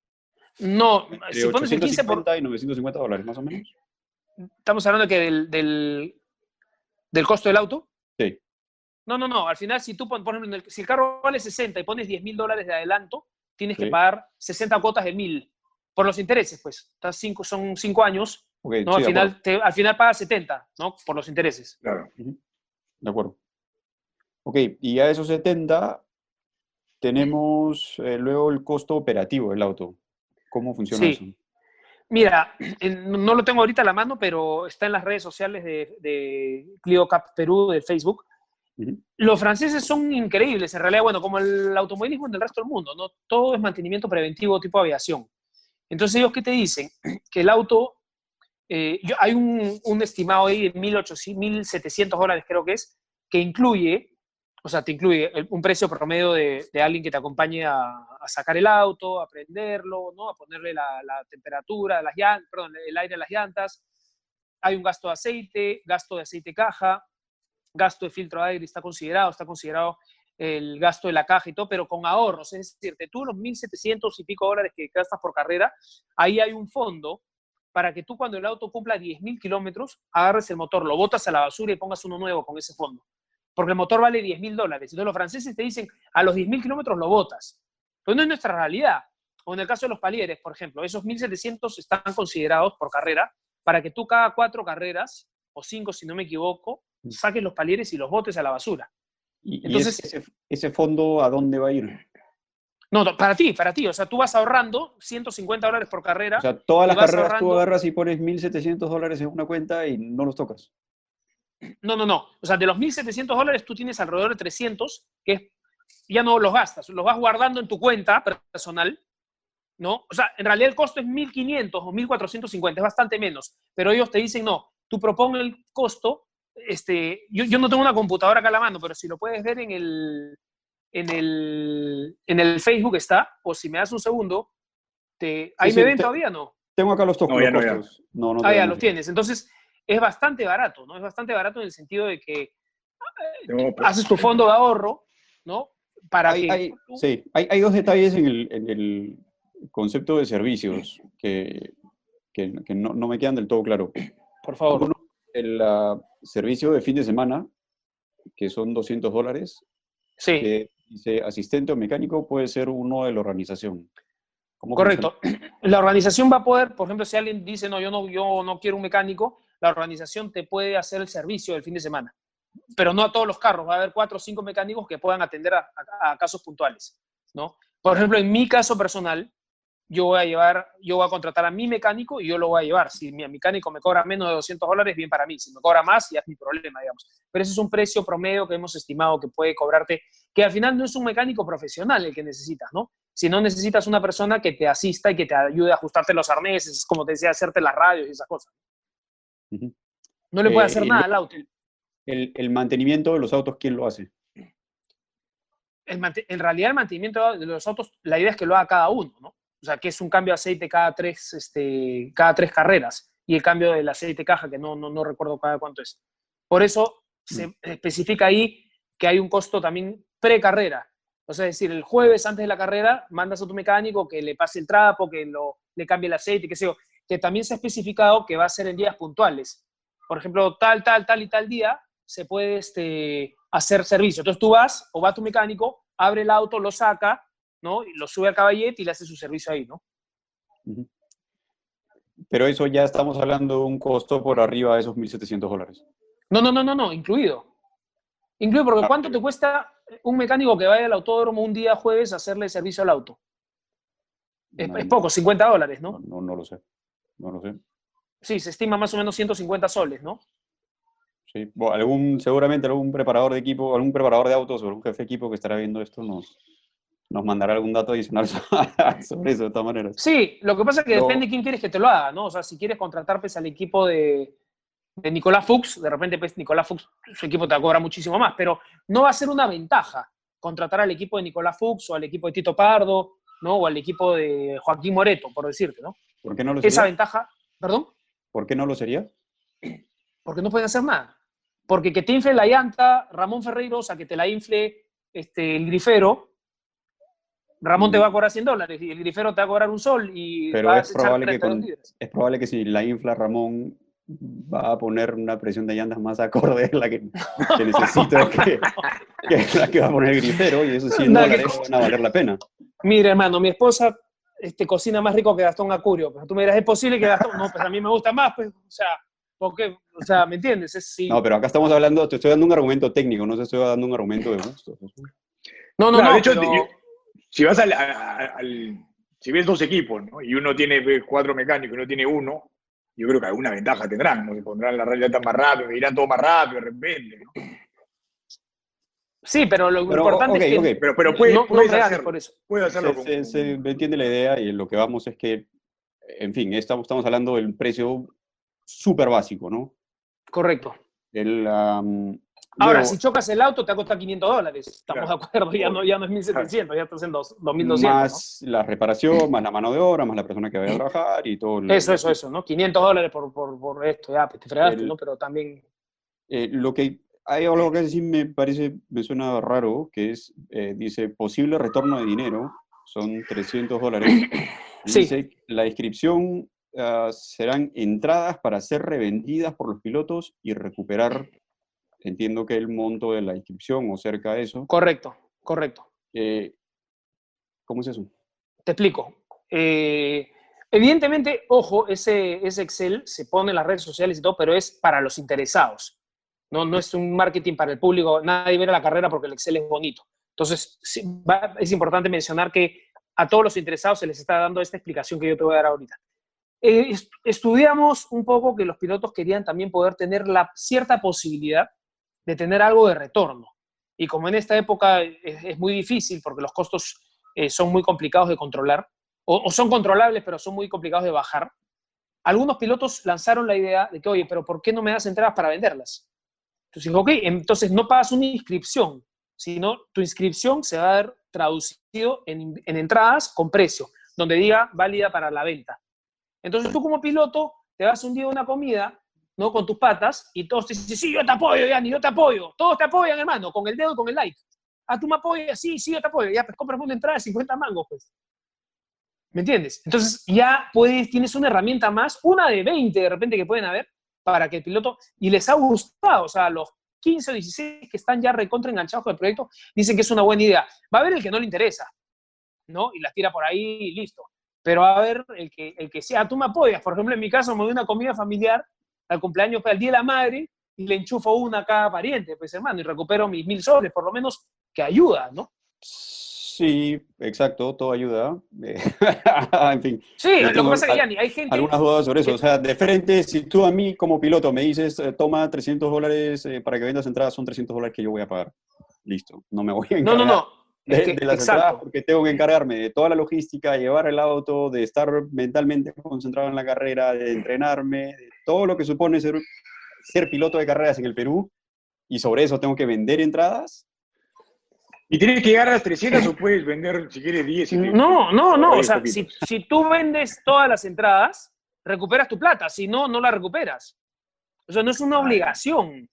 No, si pones el 15 por... y 950 dólares, más o menos. Estamos hablando de que del, del, del, costo del auto. Sí. No, no, no. Al final, si tú, por ejemplo, si el carro vale 60 y pones 10 mil dólares de adelanto, tienes que pagar 60 cuotas de mil por los intereses, pues. Cinco, son cinco años ¿no? al, final, al final pagas 70, ¿no? Por los intereses. Claro. De acuerdo. Ok, y a esos 70 tenemos eh, luego el costo operativo del auto. ¿Cómo funciona eso? Mira, <clears throat> no lo tengo ahorita a la mano, pero está en las redes sociales de, de Clio Cap Perú, de Facebook. Los franceses son increíbles, en realidad, bueno, como el automovilismo en el resto del mundo, ¿no? Todo es mantenimiento preventivo tipo aviación. Entonces, ellos, ¿qué te dicen? <clears throat> Que el auto eh, hay un, estimado ahí de 1.700 dólares, creo que es, que incluye, o sea, te incluye un precio promedio de, alguien que te acompañe a, sacar el auto, a prenderlo, ¿no? a ponerle la, temperatura, el aire a las llantas. Hay un gasto de aceite, gasto de aceite caja, gasto de filtro de aire está considerado, está considerado el gasto de la caja y todo, pero con ahorros. Es decir, tú los 1.700 y pico dólares que gastas por carrera, ahí hay un fondo para que tú cuando el auto cumpla 10.000 kilómetros, agarres el motor, lo botas a la basura y pongas uno nuevo con ese fondo. Porque el motor vale 10.000 dólares. Entonces los franceses te dicen, a los 10.000 kilómetros lo botas. Pero no es nuestra realidad. O en el caso de los palieres, por ejemplo, esos 1.700 están considerados por carrera para que tú cada cuatro carreras, o cinco si no me equivoco, mm. saques los palieres y los botes a la basura. ¿Y, Entonces, ese, ese, fondo a dónde va a ir? No, para ti, para ti. O sea, tú vas ahorrando 150 dólares por carrera. O sea, todas las carreras tú agarras y pones 1.700 dólares en una cuenta y no los tocas. No, no, no. O sea, de los 1.700 dólares tú tienes alrededor de 300 que ya no los gastas, los vas guardando en tu cuenta personal, ¿no? O sea, en realidad el costo es 1.500 o 1.450, es bastante menos. Pero ellos te dicen, no, tú propones el costo. Este, yo, yo no tengo una computadora acá a la mano, pero si lo puedes ver en el, en el, en el Facebook está, o si me das un segundo, te, ¿ahí me ven todavía no? Tengo acá los, tocos, no, no, ah, ya los tienes. Entonces, es bastante barato, ¿no? Es bastante barato en el sentido de que eh, pues. haces tu fondo de ahorro, ¿no? Para que... sí, hay, hay, dos detalles en el, en el, concepto de servicios que, que, no, no, me quedan del todo claro. Por favor. Uno, el uh, servicio de fin de semana, que son 200 dólares. Sí dice asistente o mecánico puede ser uno de la organización. Correcto. La organización va a poder, por ejemplo, si alguien dice, no, yo no, yo no quiero un mecánico, la organización te puede hacer el servicio del fin de semana. pero no a todos los carros, va a haber cuatro o cinco mecánicos que puedan atender a, casos puntuales, ¿no? Por ejemplo, en mi caso personal, yo voy a llevar, yo voy a contratar a mi mecánico y yo lo voy a llevar. Si mi mecánico me cobra menos de 200 dólares, bien para mí. Si me cobra más, ya es mi problema, digamos. Pero ese es un precio promedio que hemos estimado que puede cobrarte, que al final no es un mecánico profesional el que necesitas, ¿no? Si no necesitas una persona que te asista y que te ayude a ajustarte los arneses, como te decía, hacerte las radios y esas cosas. No le puede eh, hacer nada al auto. El, mantenimiento de los autos, ¿quién lo hace? en realidad el mantenimiento de los autos, la idea es que lo haga cada uno, ¿no? O sea, que es un cambio de aceite cada tres, este, cada tres carreras y el cambio del aceite caja, que no, no, no recuerdo cada cuánto es. Por eso se mm. especifica ahí que hay un costo también pre-carrera. O sea, es decir, el jueves antes de la carrera mandas a tu mecánico que le pase el trapo, que lo, le cambie el aceite, que sé yo, que también se ha especificado que va a ser en días puntuales. Por ejemplo, tal, tal, tal y tal día se puede este, hacer servicio. Entonces tú vas o va tu mecánico, abre el auto, lo saca, ¿no? Y lo sube al caballete y le hace su servicio ahí, ¿no? Pero eso ya estamos hablando de un costo por arriba de esos 1.700 dólares. No, no, no, no, no, incluido. Incluido, porque ah, ¿cuánto te cuesta un mecánico que vaya al autódromo un día jueves a hacerle servicio al auto? Es, poco, 50 dólares, ¿no? ¿no? No lo sé, no lo sé. Sí, se estima más o menos 150 soles, ¿no? Sí, algún, seguramente algún preparador de equipo, algún preparador de autos o algún jefe de equipo que estará viendo esto nos, nos mandará algún dato adicional <laughs> sobre eso, de todas maneras. Sí, lo que pasa es que depende de quién quieres que te lo haga, ¿no? O sea, si quieres contratar pues, al equipo de, de Nicolás Fuchs, de repente pues, Nicolás Fuchs, su equipo te va a cobrar muchísimo más, pero no va a ser una ventaja contratar al equipo de Nicolás Fuchs o al equipo de Tito Pardo, ¿no? O al equipo de Joaquín Moreto, por decirte, ¿no? ¿Por qué no lo sería? Esa ventaja, ¿perdón? ¿Por qué no lo sería? Porque no pueden hacer nada. Porque que te infle la llanta, Ramón Ferreiro, o sea, que te la infle este, el grifero, Ramón te va a cobrar 100 dólares y el grifero te va a cobrar un sol y Pero es, probable que es probable que si la infla Ramón va a poner una presión de llantas más acorde a la que, que necesita <laughs> que, la que va a poner el grifero y esos 100 dólares van a valer la pena. Mira, hermano, mi esposa este, cocina más rico que Gastón Acurio. Pero tú me dirás, ¿es posible que Gastón? No, pues a mí me gusta más, pues, o sea, porque, o sea, ¿me entiendes? Es, sí. No, pero acá estamos hablando, te estoy dando un argumento técnico, no te estoy dando un argumento de gusto. No, no, no. De hecho, si vas al, si ves dos equipos, ¿no? Y uno tiene cuatro mecánicos y uno tiene uno, yo creo que alguna ventaja tendrán, ¿no? Se pondrán la realidad más rápido, irán todo más rápido de repente, ¿no? Sí, pero lo importante es que pero, pero puede, hacerlo, por eso. Puede hacerlo se, entiende la idea y lo que vamos es que, en fin, estamos, estamos hablando del precio súper básico, ¿no? Correcto. El, Ahora, si chocas el auto, te costado 500 dólares. Estamos de acuerdo, ya no, ya no es 1700, ya estás en 2200. Más la reparación, más la mano de obra, más la persona que vaya a trabajar y todo. Eso, eso, eso, ¿no? 500 dólares por, por, por esto, ya, pues te fregaste, ¿no? Pero también. Eh, lo que hay algo que sí me parece, me suena raro, que es, eh, dice, posible retorno de dinero, son 300 dólares. <coughs> Sí. Dice, la inscripción ah, serán entradas para ser revendidas por los pilotos y recuperar entiendo que el monto de la inscripción o cerca de eso. Correcto, correcto. Eh, ¿Cómo es eso? Te explico. Eh, evidentemente, ojo, ese, ese Excel se pone en las redes sociales y todo, pero es para los interesados. No, no es un marketing para el público. Nadie ve la carrera porque el Excel es bonito. Entonces, es importante mencionar que a todos los interesados se les está dando esta explicación que yo te voy a dar ahorita. Eh, estudiamos un poco que los pilotos querían también poder tener la cierta posibilidad de tener algo de retorno. Y como en esta época es, muy difícil porque los costos eh, son muy complicados de controlar, o, son controlables, pero son muy complicados de bajar, algunos pilotos lanzaron la idea de que, oye, pero ¿por qué no me das entradas para venderlas? Entonces ok, entonces no pagas una inscripción, sino tu inscripción se va a ver traducido en, en entradas con precio, donde diga válida para la venta. Entonces tú como piloto te vas un día a una comida ¿no? Con tus patas, y todos te dicen, sí, yo te apoyo, Yanni, yo te apoyo. Todos te apoyan, hermano, con el dedo y con el like. Ah, tú me apoyas, sí, sí, yo te apoyo. Ya, pues compras una entrada de 50 mangos, pues. ¿Me entiendes? Entonces ya puedes, tienes una herramienta más, una de 20 de repente que pueden haber, para que el piloto, y les ha gustado, o sea, los 15 o 16 que están ya recontra enganchados con el proyecto, dicen que es una buena idea. Va a haber el que no le interesa, ¿no? Y las tira por ahí y listo. Pero va a haber el que, el que sea, tú me apoyas. Por ejemplo, en mi caso me doy una comida familiar al cumpleaños, al Día de la Madre, y le enchufo una a cada pariente, pues hermano, y recupero mis mil soles, por lo menos que ayuda, ¿no? Sí, exacto, todo ayuda. <laughs> en fin. Sí, lo que pasa es que, Yanni, hay gente... Algunas dudas sobre eso. O sea, de frente, si tú a mí como piloto me dices, eh, toma 300 dólares eh, para que vendas entradas, son 300 dólares que yo voy a pagar. Listo, no me voy a encargar No, no, no. de, de las entradas porque tengo que encargarme de toda la logística, llevar el auto, de estar mentalmente concentrado en la carrera, de entrenarme, de todo lo que supone ser, ser piloto de carreras en el Perú. Y sobre eso tengo que vender entradas ¿Y tienes que llegar a las 300 o puedes vender, si quieres, 10? no, no, no. O sea, si, si, tú vendes todas las entradas, recuperas tu plata. Si no, no la recuperas. O sea, no es una obligación.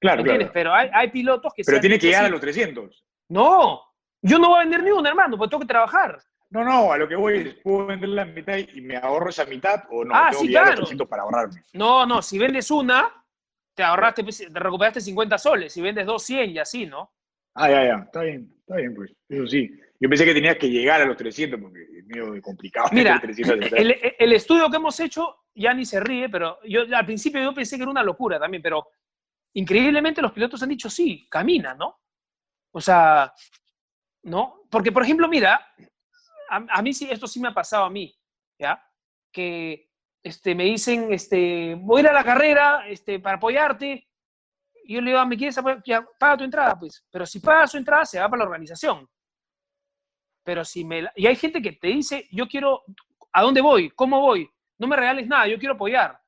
Claro, claro. Pero hay, hay, pilotos que... Pero tiene que llegar a los 300. No, yo no voy a vender ni una, hermano, porque tengo que trabajar. No, no, a lo que voy es, ¿puedo vender la mitad y me ahorro esa mitad o no? Ah, sí, claro. para ahorrarme. No, no, si vendes una, te ahorraste, te recuperaste 50 soles. Si vendes dos, 100 y así, ¿no? Ah, ya, ya, está bien, está bien, pues, eso sí. Yo pensé que tenías que llegar a los 300 porque es medio complicado. Mira, el, el, estudio que hemos hecho, ya ni se ríe, pero yo al principio yo pensé que era una locura también, pero increíblemente los pilotos han dicho sí, camina, ¿no? O sea, ¿no? Porque, por ejemplo, mira, a, a, mí sí, esto sí me ha pasado a mí, ¿ya? Que este, me dicen, este, voy a ir a la carrera este, para apoyarte, y yo le digo, ¿me quieres? Ya, paga tu entrada, pues. Pero si paga su entrada, se va para la organización. Pero si me... Y hay gente que te dice, yo quiero... ¿A dónde voy? ¿Cómo voy? No me regales nada, yo quiero apoyar.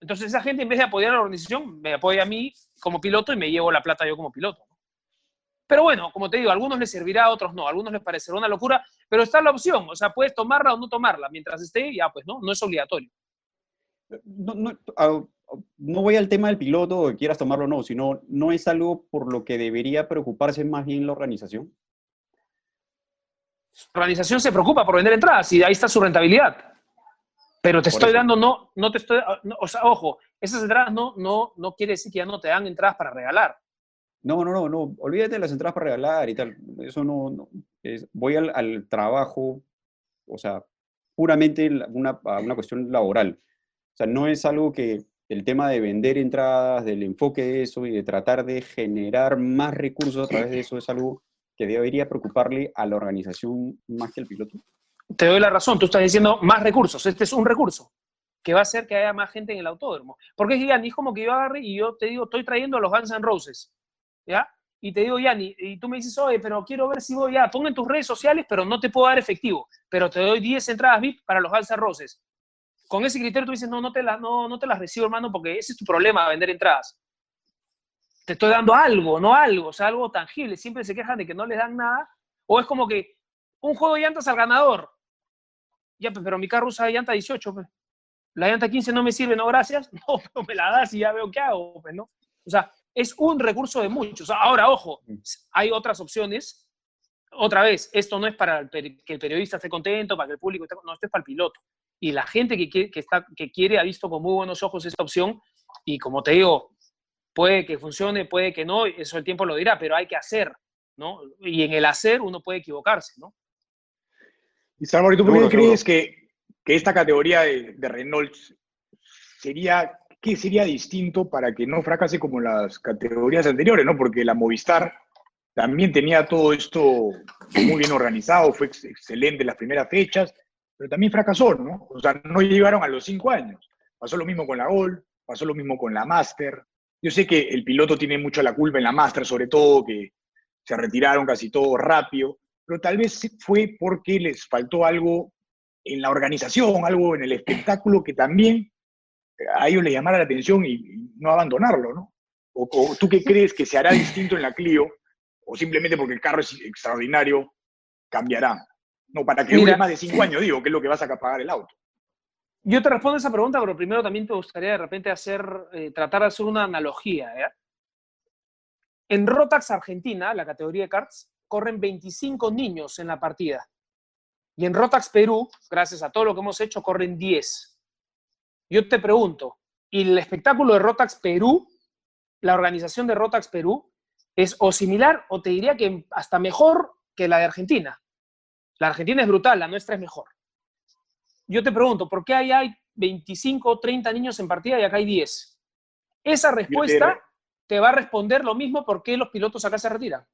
Entonces esa gente, en vez de apoyar a la organización, me apoya a mí como piloto y me llevo la plata yo como piloto. Pero bueno, como te digo, a algunos les servirá, a otros no. A algunos les parecerá una locura, pero está la opción. O sea, puedes tomarla o no tomarla. Mientras esté, ya pues, ¿no? No es obligatorio. No, no, no voy al tema del piloto o que quieras tomarlo o no, sino no es algo por lo que debería preocuparse más bien la organización. La organización se preocupa por vender entradas y ahí está su rentabilidad. Pero te estoy dando, no, no te estoy, o sea, ojo, esas entradas no, no, no quiere decir que ya no te dan entradas para regalar. No, no, no, no, olvídate de las entradas para regalar y tal. Eso no, no voy al, al, trabajo, o sea, puramente una, una cuestión laboral. O sea, no es algo que el tema de vender entradas, del enfoque de eso y de tratar de generar más recursos a través de eso es algo que debería preocuparle a la organización más que al piloto? Te doy la razón, tú estás diciendo más recursos, este es un recurso que va a hacer que haya más gente en el autódromo. Porque Yanni, es como que yo agarre y yo te digo, estoy trayendo a los Guns N' Roses, ¿ya? Y te digo, Yanni, y tú me dices, oye, pero quiero ver si voy, ya, pongo en tus redes sociales, pero no te puedo dar efectivo, pero te doy 10 entradas VIP para los Guns N' Roses con ese criterio tú dices, no, no te, las, no, no te las recibo, hermano, porque ese es tu problema, vender entradas. Te estoy dando algo, no algo, o sea, algo tangible. Siempre se quejan de que no les dan nada. O es como que un juego de llantas al ganador. Ya, pero mi carro usa llanta 18, pues. La llanta 15 no me sirve, no, gracias. <laughs> No, pero me la das y ya veo qué hago, pues, ¿no? O sea, es un recurso de muchos. Ahora, ojo, mm. hay otras opciones. Otra vez, esto no es para que el periodista esté contento, para que el público esté no, esto es para el piloto y la gente que quiere, que, está, que quiere ha visto con muy buenos ojos esta opción y como te digo, puede que funcione, puede que no, eso el tiempo lo dirá, pero hay que hacer, ¿no? Y en el hacer uno puede equivocarse, ¿no? Y Salvador, ¿tú por qué crees que, que, esta categoría de, de, Renault sería, qué sería distinto para que no fracase como las categorías anteriores, ¿no? Porque la Movistar también tenía todo esto muy bien organizado, fue excelente las primeras fechas, pero también fracasó, ¿no? O sea, no llegaron a los cinco años. Pasó lo mismo con la Gol, pasó lo mismo con la Master. Yo sé que el piloto tiene mucho la culpa en la Master, sobre todo, que se retiraron casi todo rápido, pero tal vez fue porque les faltó algo en la organización, algo en el espectáculo que también a ellos les llamara la atención y, no abandonarlo, ¿no? O, o, tú qué crees que se hará distinto en la Clio, o simplemente porque el carro es extraordinario, cambiará? No, para que dure más de cinco años, digo, que es lo que vas a pagar el auto. Yo te respondo esa pregunta, pero primero también te gustaría de repente hacer, eh, tratar de hacer una analogía. ¿eh? En Rotax Argentina, la categoría de karts, corren 25 niños en la partida. Y en Rotax Perú, gracias a todo lo que hemos hecho, corren 10. Yo te pregunto, ¿y el espectáculo de Rotax Perú, la organización de Rotax Perú, es o similar o te diría que hasta mejor que la de Argentina? La Argentina es brutal, la nuestra es mejor. Yo te pregunto, ¿por qué ahí hay 25 o 30 niños en partida y acá hay 10? esa respuesta te va a responder lo mismo por qué los pilotos acá se retiran.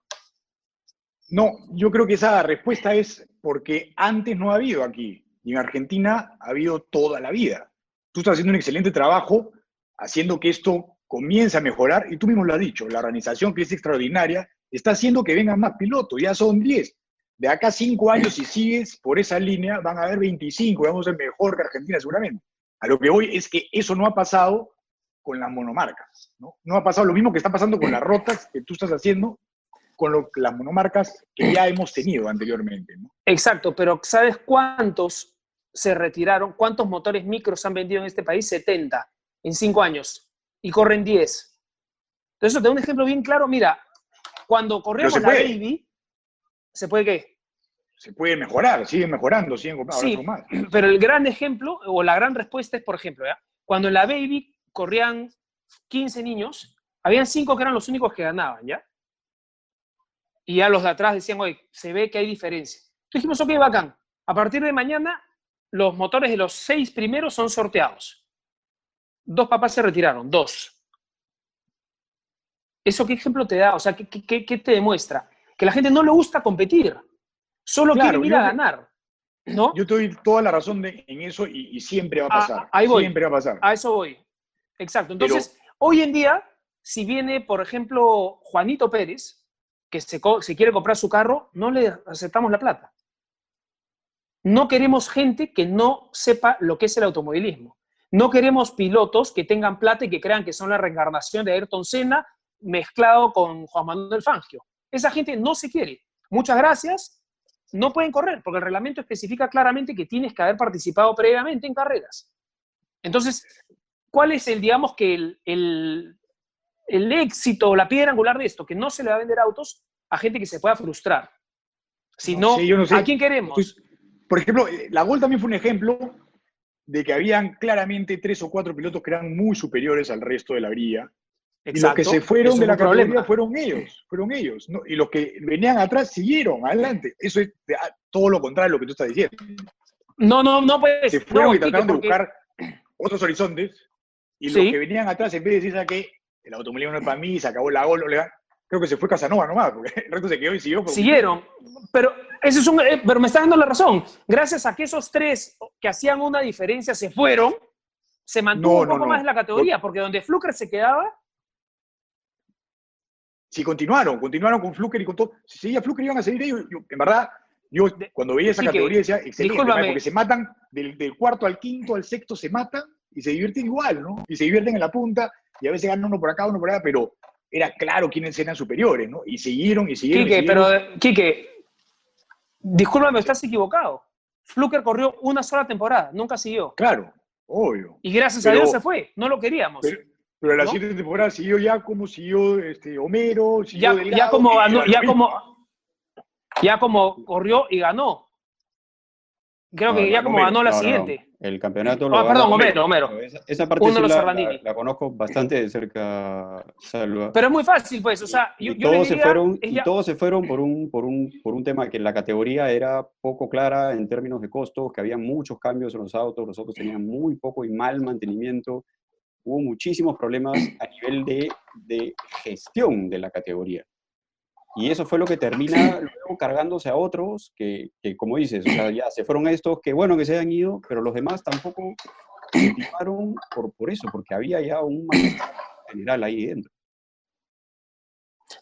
No, yo creo que esa respuesta es porque antes no ha habido aquí. Y en Argentina ha habido toda la vida. Tú estás haciendo un excelente trabajo haciendo que esto comience a mejorar. Y tú mismo lo has dicho, la organización que es extraordinaria está haciendo que vengan más pilotos. Ya son 10. De acá cinco años, si sigues por esa línea, van a haber 25. Vamos a ser mejor que Argentina seguramente. A lo que voy es que eso no ha pasado con las monomarcas. ¿no? no ha pasado lo mismo que está pasando con las rotas que tú estás haciendo con lo, las monomarcas que ya hemos tenido anteriormente. ¿no? Exacto, pero ¿sabes cuántos se retiraron? ¿Cuántos motores micros han vendido en este país? 70 en cinco años y corren 10. Entonces, te doy un ejemplo bien claro. Mira, cuando corremos la Baby, ¿se puede qué? Se puede mejorar, siguen mejorando, siguen comprando sí, más. <clears throat> Pero el gran ejemplo, o la gran respuesta es, por ejemplo, ¿ya? cuando en la Baby corrían 15 niños, habían 5 que eran los únicos que ganaban, ¿ya? y ya los de atrás decían, oye, se ve que hay diferencia. Entonces dijimos, ok, bacán. A partir de mañana, los motores de los seis primeros son sorteados. Dos papás se retiraron, dos. ¿Eso qué ejemplo te da? O sea, ¿qué, qué, te demuestra? Que la gente no le gusta competir, solo quiere ir a ganar. ¿no? Yo te doy toda la razón en eso y, siempre va a pasar. ahí voy. Siempre va a pasar. A eso voy. Exacto. Entonces, hoy en día, si viene, por ejemplo, Juanito Pérez, que se, quiere comprar su carro, no le aceptamos la plata. No queremos gente que no sepa lo que es el automovilismo. No queremos pilotos que tengan plata y que crean que son la reencarnación de Ayrton Senna mezclado con Juan Manuel Fangio. Esa gente no se quiere. Muchas gracias. No pueden correr porque el reglamento especifica claramente que tienes que haber participado previamente en carreras. Entonces, ¿cuál es el, digamos, que el, el éxito o la piedra angular de esto, que no se le va a vender autos a gente que se pueda frustrar. Si no, ¿a quién queremos? Pues, por ejemplo, la Gol también fue un ejemplo de que habían claramente tres o cuatro pilotos que eran muy superiores al resto de la grilla. Y los que se fueron de la categoría fueron ellos, fueron ellos. Y los que venían atrás siguieron adelante. Eso es todo lo contrario de lo que tú estás diciendo. No, no, no puedes. Se fueron y trataron de buscar otros horizontes. Y los que venían atrás, en vez de decir que el automovilismo no es para mí, se acabó la gol, creo que se fue Casanova nomás, porque el resto se quedó y siguió. Siguieron, pero, eso es un, eh, pero me está dando la razón. Gracias a que esos tres que hacían una diferencia se fueron, se mantuvo un poco más en la categoría, porque donde Fluker se quedaba... Sí, continuaron, continuaron con Fluker y con todo. Si seguía Fluker iban a seguir ellos. en verdad, yo cuando veía esa categoría decía, excelente, porque se matan del, del cuarto al quinto al sexto, se matan y se divierten igual, ¿no? Y se divierten en la punta y a veces ganan uno por acá, uno por allá, pero era claro quiénes eran superiores, ¿no? Y siguieron y siguieron. Quique, pero, Quique, discúlpame, estás equivocado. Fluker corrió una sola temporada, nunca siguió. Claro, obvio. Y gracias a Dios se fue, no lo queríamos. Pero, la siguiente temporada siguió ya como siguió este, Homero, ya, ya, como, ya, como, ya como corrió y ganó. Creo que ya como ganó la siguiente. El campeonato lo Ah, perdón, Homero, Homero. Esa, parte sí la, conozco bastante de cerca, Salva. Pero es muy fácil, pues, o sea, y, todos, se fueron, y todos se fueron por un, por, un, por un tema que la categoría era poco clara en términos de costos, que había muchos cambios en los autos, los autos tenían muy poco y mal mantenimiento, hubo muchísimos problemas a nivel de, de gestión de la categoría. Y eso fue lo que termina luego cargándose a otros que, que como dices, o sea, ya se fueron estos, que bueno que se hayan ido, pero los demás tampoco se por, por eso, porque había ya un general ahí dentro.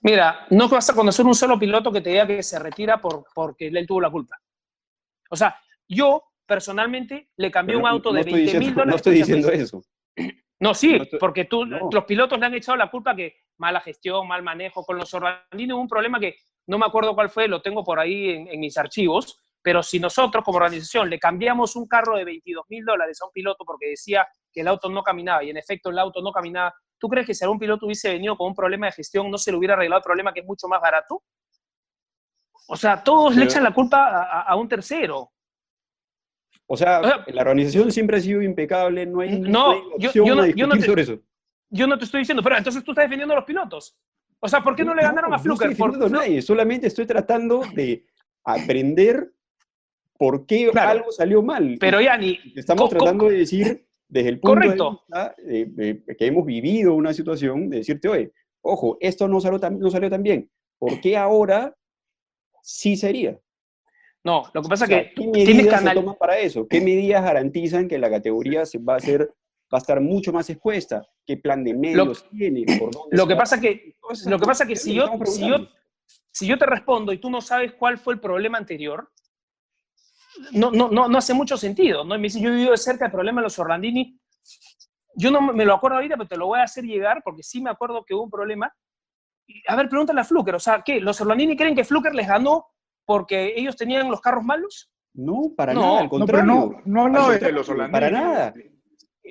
Mira, no vas a conocer un solo piloto que te diga que se retira por, porque él tuvo la culpa. O sea, yo personalmente le cambié un auto de 20 mil dólares. No estoy diciendo eso. No, sí, porque tú, los pilotos le han echado la culpa que mala gestión, mal manejo. Con los Orlandinos un problema que no me acuerdo cuál fue, lo tengo por ahí en, mis archivos, pero si nosotros como organización le cambiamos un carro de 22 mil dólares a un piloto porque decía que el auto no caminaba y en efecto el auto no caminaba, ¿tú crees que si algún piloto hubiese venido con un problema de gestión no se le hubiera arreglado el problema que es mucho más barato? O sea, todos le echan la culpa a un tercero. O sea, la organización siempre ha sido impecable, no hay, no, yo, no, yo no te, sobre eso. Yo no te estoy diciendo, pero entonces tú estás defendiendo a los pilotos. O sea, ¿por qué no, le ganaron a Fluker? No estoy nadie, solamente estoy tratando de aprender por qué algo salió mal. Pero ya ni... Estamos tratando de decir desde el punto Correcto. de vista que hemos vivido una situación de decirte, oye, ojo, esto no salió tan, no salió tan bien. ¿Por qué ahora sí sería? No, lo que pasa O sea, es que ¿Qué tienes que medidas se toman para eso? ¿Qué medidas garantizan que la categoría se va a hacer, va a estar mucho más expuesta? ¿Qué plan de medios tiene? ¿Por dónde Lo que pasa que, lo que pasa que es si lo yo, si yo, si yo te respondo y tú no sabes cuál fue el problema anterior, no, no, no, no hace mucho sentido, ¿no? Y me dice, yo he vivido de cerca el problema de los Orlandini. Yo no me lo acuerdo ahorita, pero te lo voy a hacer llegar porque sí me acuerdo que hubo un problema. Y, A ver, pregúntale a Fluker, o sea, ¿qué? ¿Los Orlandini creen que Fluker les ganó porque ellos tenían los carros malos? No, para No, nada, al No, contrario. pero no, no hablaba Al de los holandeses. Para nada.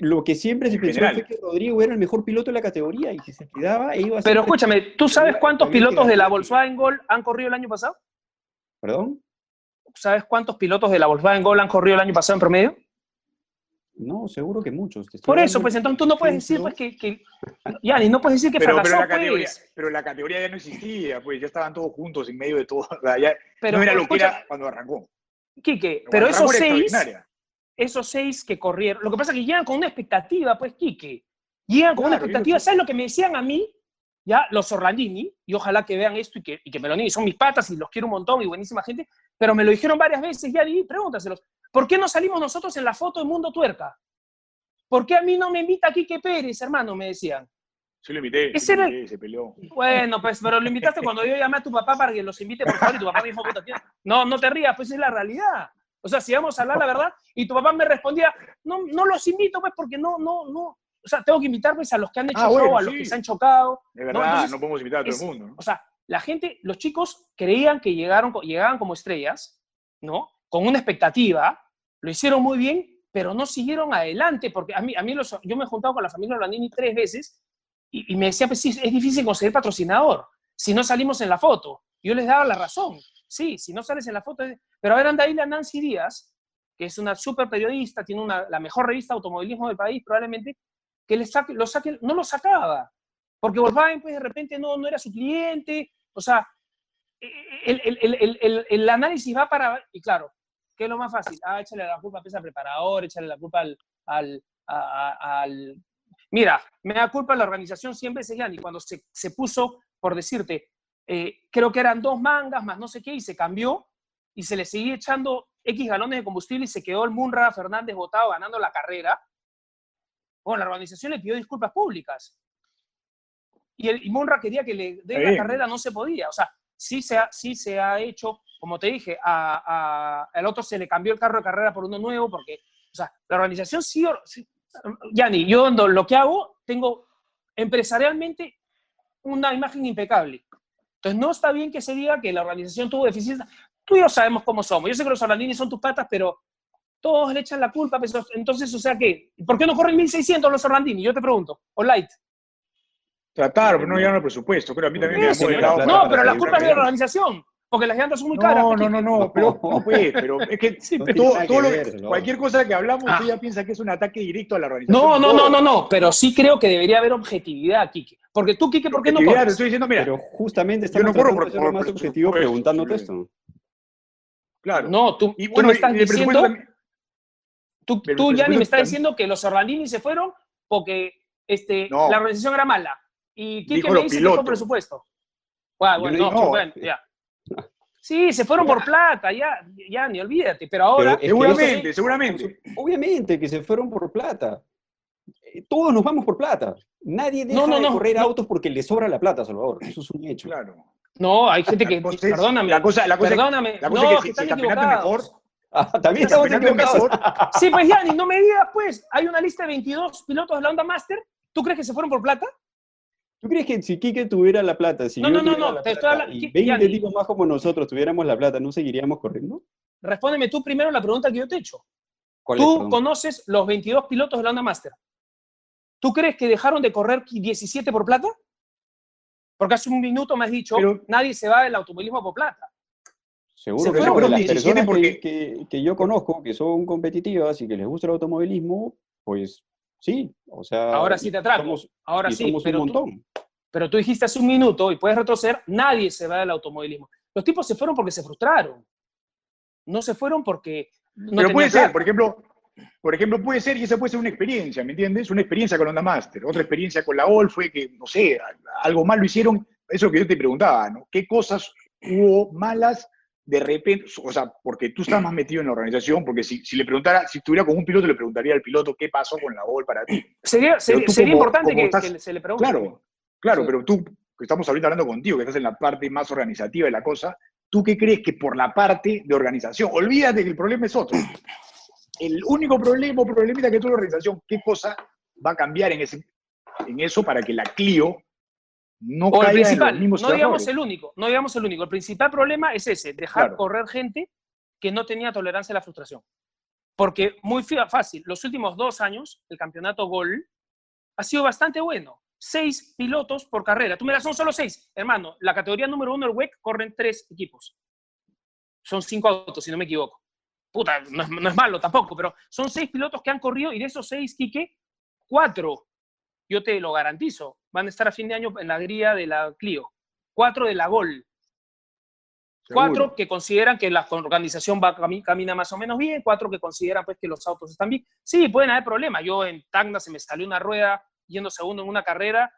Lo que siempre se En pensó fue que Rodrigo era el mejor piloto de la categoría y que se quedaba e iba a ser Pero escúchame, ¿tú sabes cuántos pilotos de la Volkswagen Gol han corrido el año pasado? ¿Perdón? ¿Sabes cuántos pilotos de la Volkswagen Gol han corrido el año pasado en promedio? No, seguro que muchos. Por eso, pues entonces tú no puedes decir pues, que, que Yani, no puedes decir que Pero, la categoría, pues. pero la categoría ya no existía, pues ya estaban todos juntos en medio de todo. <laughs> o sea, ya Pero, no era lo que era cuando arrancó. Quique, Cuando pero arrancó esos seis, esos seis que corrieron, lo que pasa es que llegan con una expectativa, pues, Quique. Llegan con una Claro, expectativa. ¿Sabes lo que me decían a mí? Ya, los Orlandini, y ojalá que vean esto y que, y que me lo nieguen, son mis patas y los quiero un montón y buenísima gente, pero me lo dijeron varias veces, ya y pregúntaselos. ¿Por qué no salimos nosotros en la foto de Mundo Tuerca? ¿Por qué a mí no me invita Quique Pérez, hermano? Me decían. Sí lo invité, Ese lo era- invité, se peleó. Bueno, pues, pero lo invitaste cuando yo llamé a tu papá para que los invite, por favor, y tu papá me dijo, no, no te rías, pues es la realidad. O sea, si vamos a hablar la verdad, y tu papá me respondía, no, no los invito, pues, porque no, no, no. O sea, tengo que invitar, pues, a los que han hecho Ah, show, bueno, a los sí. que se han chocado. De verdad, entonces, no podemos invitar a todo es- el mundo. ¿no? O sea, la gente, los chicos creían que llegaron, llegaban como estrellas, ¿no? Con una expectativa, lo hicieron muy bien, pero no siguieron adelante, porque a mí, a mí los, yo me he juntado con la familia Orlandini tres veces y, me decía, pues sí, es difícil conseguir patrocinador si no salimos en la foto. Yo les daba la razón, sí, si no sales en la foto, pero a ver, anda ahí la Nancy Díaz, que es una súper periodista, tiene una, la mejor revista de automovilismo del país probablemente, que le saque, lo saque, no lo sacaba, porque Volkswagen pues de repente no, no era su cliente, o sea, el, el- el- el- el- el análisis va para, y claro, ¿qué es lo más fácil? Ah, échale la culpa pues, al preparador, échale la culpa al, al, a- a- al- Mira, me da culpa la organización 100 veces, Yanni, cuando se, se puso, por decirte, eh, creo que eran dos mangas más no sé qué, y se cambió, y se le seguía echando X galones de combustible y se quedó el Munra Fernández votado ganando la carrera. Bueno, la organización le pidió disculpas públicas. Y, el, y Munra quería que le den la carrera, no se podía. O sea, sí se ha, sí se ha hecho, como te dije, a, a- al otro se le cambió el carro de carrera por uno nuevo, porque, o sea, la organización sí, sí Yanni, yo lo que hago, tengo empresarialmente una imagen impecable. Entonces, no está bien que se diga que la organización tuvo deficiencias. Tú y yo sabemos cómo somos. Yo sé que los Orlandini son tus patas, pero todos le echan la culpa. Entonces, o sea, ¿qué? ¿Por qué no corren 1600 los Orlandini? Yo te pregunto. O Light. Trataron, pero no llegaron al presupuesto. Creo a mí también me Eso, pero- lado. No, pero la culpa es de la organización. Porque las llantas son muy caras. No, pues, no, no, no, pero, no, pues, pero es que <laughs> Sí, pero- todo, todo que lo- ver, ¿no? cualquier cosa que hablamos, Ah. ya piensa que es un ataque directo a la organización. No, no, no, no, no. Pero sí creo que debería haber objetividad, Kike. Porque tú, Kike, ¿por qué no corres? estoy diciendo, mira, Pero justamente Yo no estamos corro por- más por objetivo preguntándote esto. claro. No, tú, y tú bueno, me estás diciendo... también- Tú, Pero tú Yanni, me presupuesto estás diciendo que los Orlandini se fueron porque este, No. la organización era mala. Y Kike Dijo me dice que presupuesto. Bueno, Yo bueno, no no, dije- que no. bueno, ya. Sí, se fueron por plata, ya, ya, ni olvídate. Pero ahora, Pero que Seguramente, seguramente. Obviamente que se fueron por plata. Eh, Todos nos vamos por plata. Nadie deja No, no, de no, correr no. autos porque le sobra la plata, Salvador. Eso es un hecho. Claro. no, hay gente que, <laughs> es- perdóname, la cosa, la cosa es- perdóname, la cosa no, es que, que si, si están el campeonato es mejor, equivocados. Ah, también si estamos equivocados. mejor, Sí, pues Yanni, no me digas, pues, hay una lista de 22 pilotos de la Honda Master. ¿Tú crees que se fueron por plata? ¿Tú crees que si Quique tuviera la plata, si No, yo no, no, no, la te estoy hablando- y Qui- 20 Yanni. tipos más como nosotros tuviéramos la plata, ¿no seguiríamos corriendo? Respóndeme tú primero la pregunta que yo te he hecho. ¿Cuál Tú conoces los 22 pilotos de la Honda Master. ¿Tú crees que dejaron de correr 17 por plata? Porque hace un minuto me has dicho, Pero- nadie se va del automovilismo por plata. Seguro Se que fueron no, por las 17 personas porque- que, que- que yo conozco, que son competitivas y que les gusta el automovilismo, pues sí, o sea... Ahora sí te somos- Ahora sí, somos pero un tú, montón. pero tú dijiste hace un minuto y puedes retroceder, nadie se va del automovilismo. Los tipos se fueron porque se frustraron. No se fueron porque no pero puede ser, por ejemplo, por ejemplo, puede ser, y esa puede ser una experiencia, ¿me entiendes? Una experiencia con Onda Master. Otra experiencia con la OL fue que, no sé, algo mal lo hicieron. Eso que yo te preguntaba, ¿no? ¿Qué cosas hubo malas de repente? O sea, porque tú estás más metido en la organización, porque si, si le preguntara, si estuviera con un piloto, le preguntaría al piloto qué pasó con la OL para ti. Sería, sería, importante que, se le pregunte. Claro, claro, pero tú, que estamos ahorita hablando contigo, que estás en la parte más organizativa de la cosa, ¿tú qué crees que por la parte de organización? Olvídate que el problema es otro el único problema o problemita que tuvo la organización, ¿qué cosa va a cambiar en, ese, en eso para que la Clio no caiga el principal, No digamos el único, no digamos el único. El principal problema es ese, dejar correr gente que no tenía tolerancia a la frustración. Porque muy fácil, los últimos dos años, el campeonato Gol ha sido bastante bueno. Seis pilotos por carrera. Tú me das, son solo seis. Hermano, la categoría número uno, el WEC, corren tres equipos. Son cinco autos, si no me equivoco puta, no es, malo tampoco, pero son seis pilotos que han corrido y de esos seis, Quique, cuatro, yo te lo garantizo, van a estar a fin de año en la grilla de la Clio. Cuatro de la Gol. Cuatro que consideran que la organización va camina más o menos bien, cuatro que consideran pues que los autos están bien. Sí, pueden haber problemas. Yo en Tacna se me salió una rueda yendo segundo en una carrera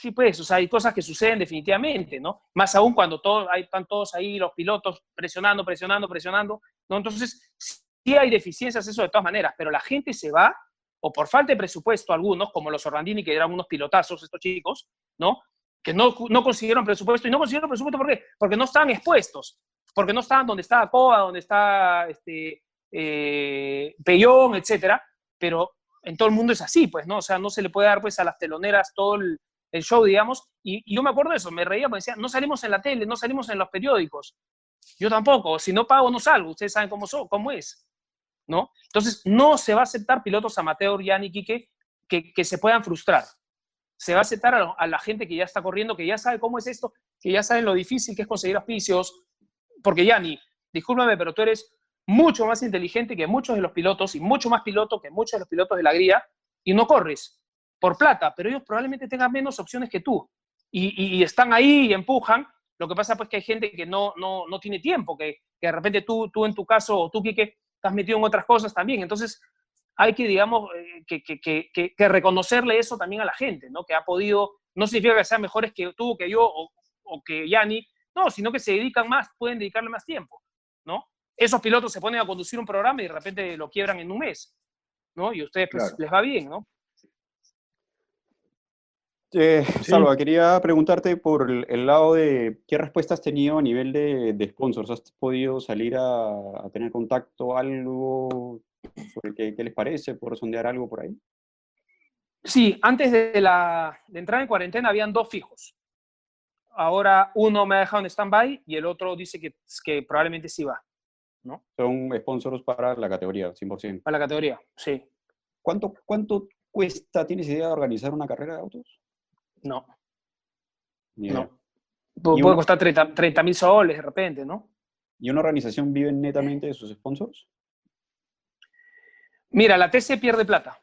sí, pues, o sea, hay cosas que suceden definitivamente, ¿no? Más aún cuando todos, hay, están todos ahí, los pilotos presionando, presionando, presionando, ¿no? Entonces, sí hay deficiencias, eso de todas maneras, pero la gente se va, o por falta de presupuesto algunos, como los Orlandini, que eran unos pilotazos, estos chicos, ¿no? Que no, no consiguieron presupuesto, y no consiguieron presupuesto, ¿por qué? Porque no estaban expuestos, porque no estaban donde está Coa, donde está este, eh, Pellón, etcétera, pero en todo el mundo es así, pues, ¿no? O sea, no se le puede dar, pues, a las teloneras todo el, show, digamos, y, yo me acuerdo de eso, me reía porque decía, no salimos en la tele, no salimos en los periódicos. Yo tampoco, si no pago no salgo, ustedes saben cómo, cómo es, ¿no? Entonces, no se va a aceptar pilotos amateur, Yanni, Quique, que, que se puedan frustrar. Se va a aceptar a, la gente que ya está corriendo, que ya sabe cómo es esto, que ya sabe lo difícil que es conseguir auspicios, porque Yanni, discúlpame, pero tú eres mucho más inteligente que muchos de los pilotos y mucho más piloto que muchos de los pilotos de la grilla y no corres por plata, pero ellos probablemente tengan menos opciones que tú. Y, están ahí y empujan. Lo que pasa pues que hay gente que no, no, no tiene tiempo, que, que, de repente tú, tú en tu caso, o tú, Kike, estás metido en otras cosas también. Entonces, hay que, digamos, eh, que, que, que, reconocerle eso también a la gente, ¿no? Que ha podido, no significa que sean mejores que tú, que yo, o, o que Yanni, no, sino que se dedican más, pueden dedicarle más tiempo, ¿no? Esos pilotos se ponen a conducir un programa y de repente lo quiebran en un mes, ¿no? Y a ustedes pues, les va bien, ¿no? Eh, Salva, quería preguntarte por el, lado de qué respuestas has tenido a nivel de, sponsors. ¿Has podido salir a, tener contacto, algo sobre qué, les parece? ¿Por sondear algo por ahí? Sí, antes de, la, de entrar en cuarentena habían dos fijos. Ahora uno me ha dejado en stand-by y el otro dice que, que probablemente sí va. ¿no? Son sponsors para la categoría, 100%. Para la categoría, sí. ¿Cuánto, ¿Cuánto cuesta, tienes idea de organizar una carrera de autos? No. No. puede costar 30 mil soles de repente, ¿no? ¿Y una organización vive netamente de sus sponsors? Mira, la TC pierde plata.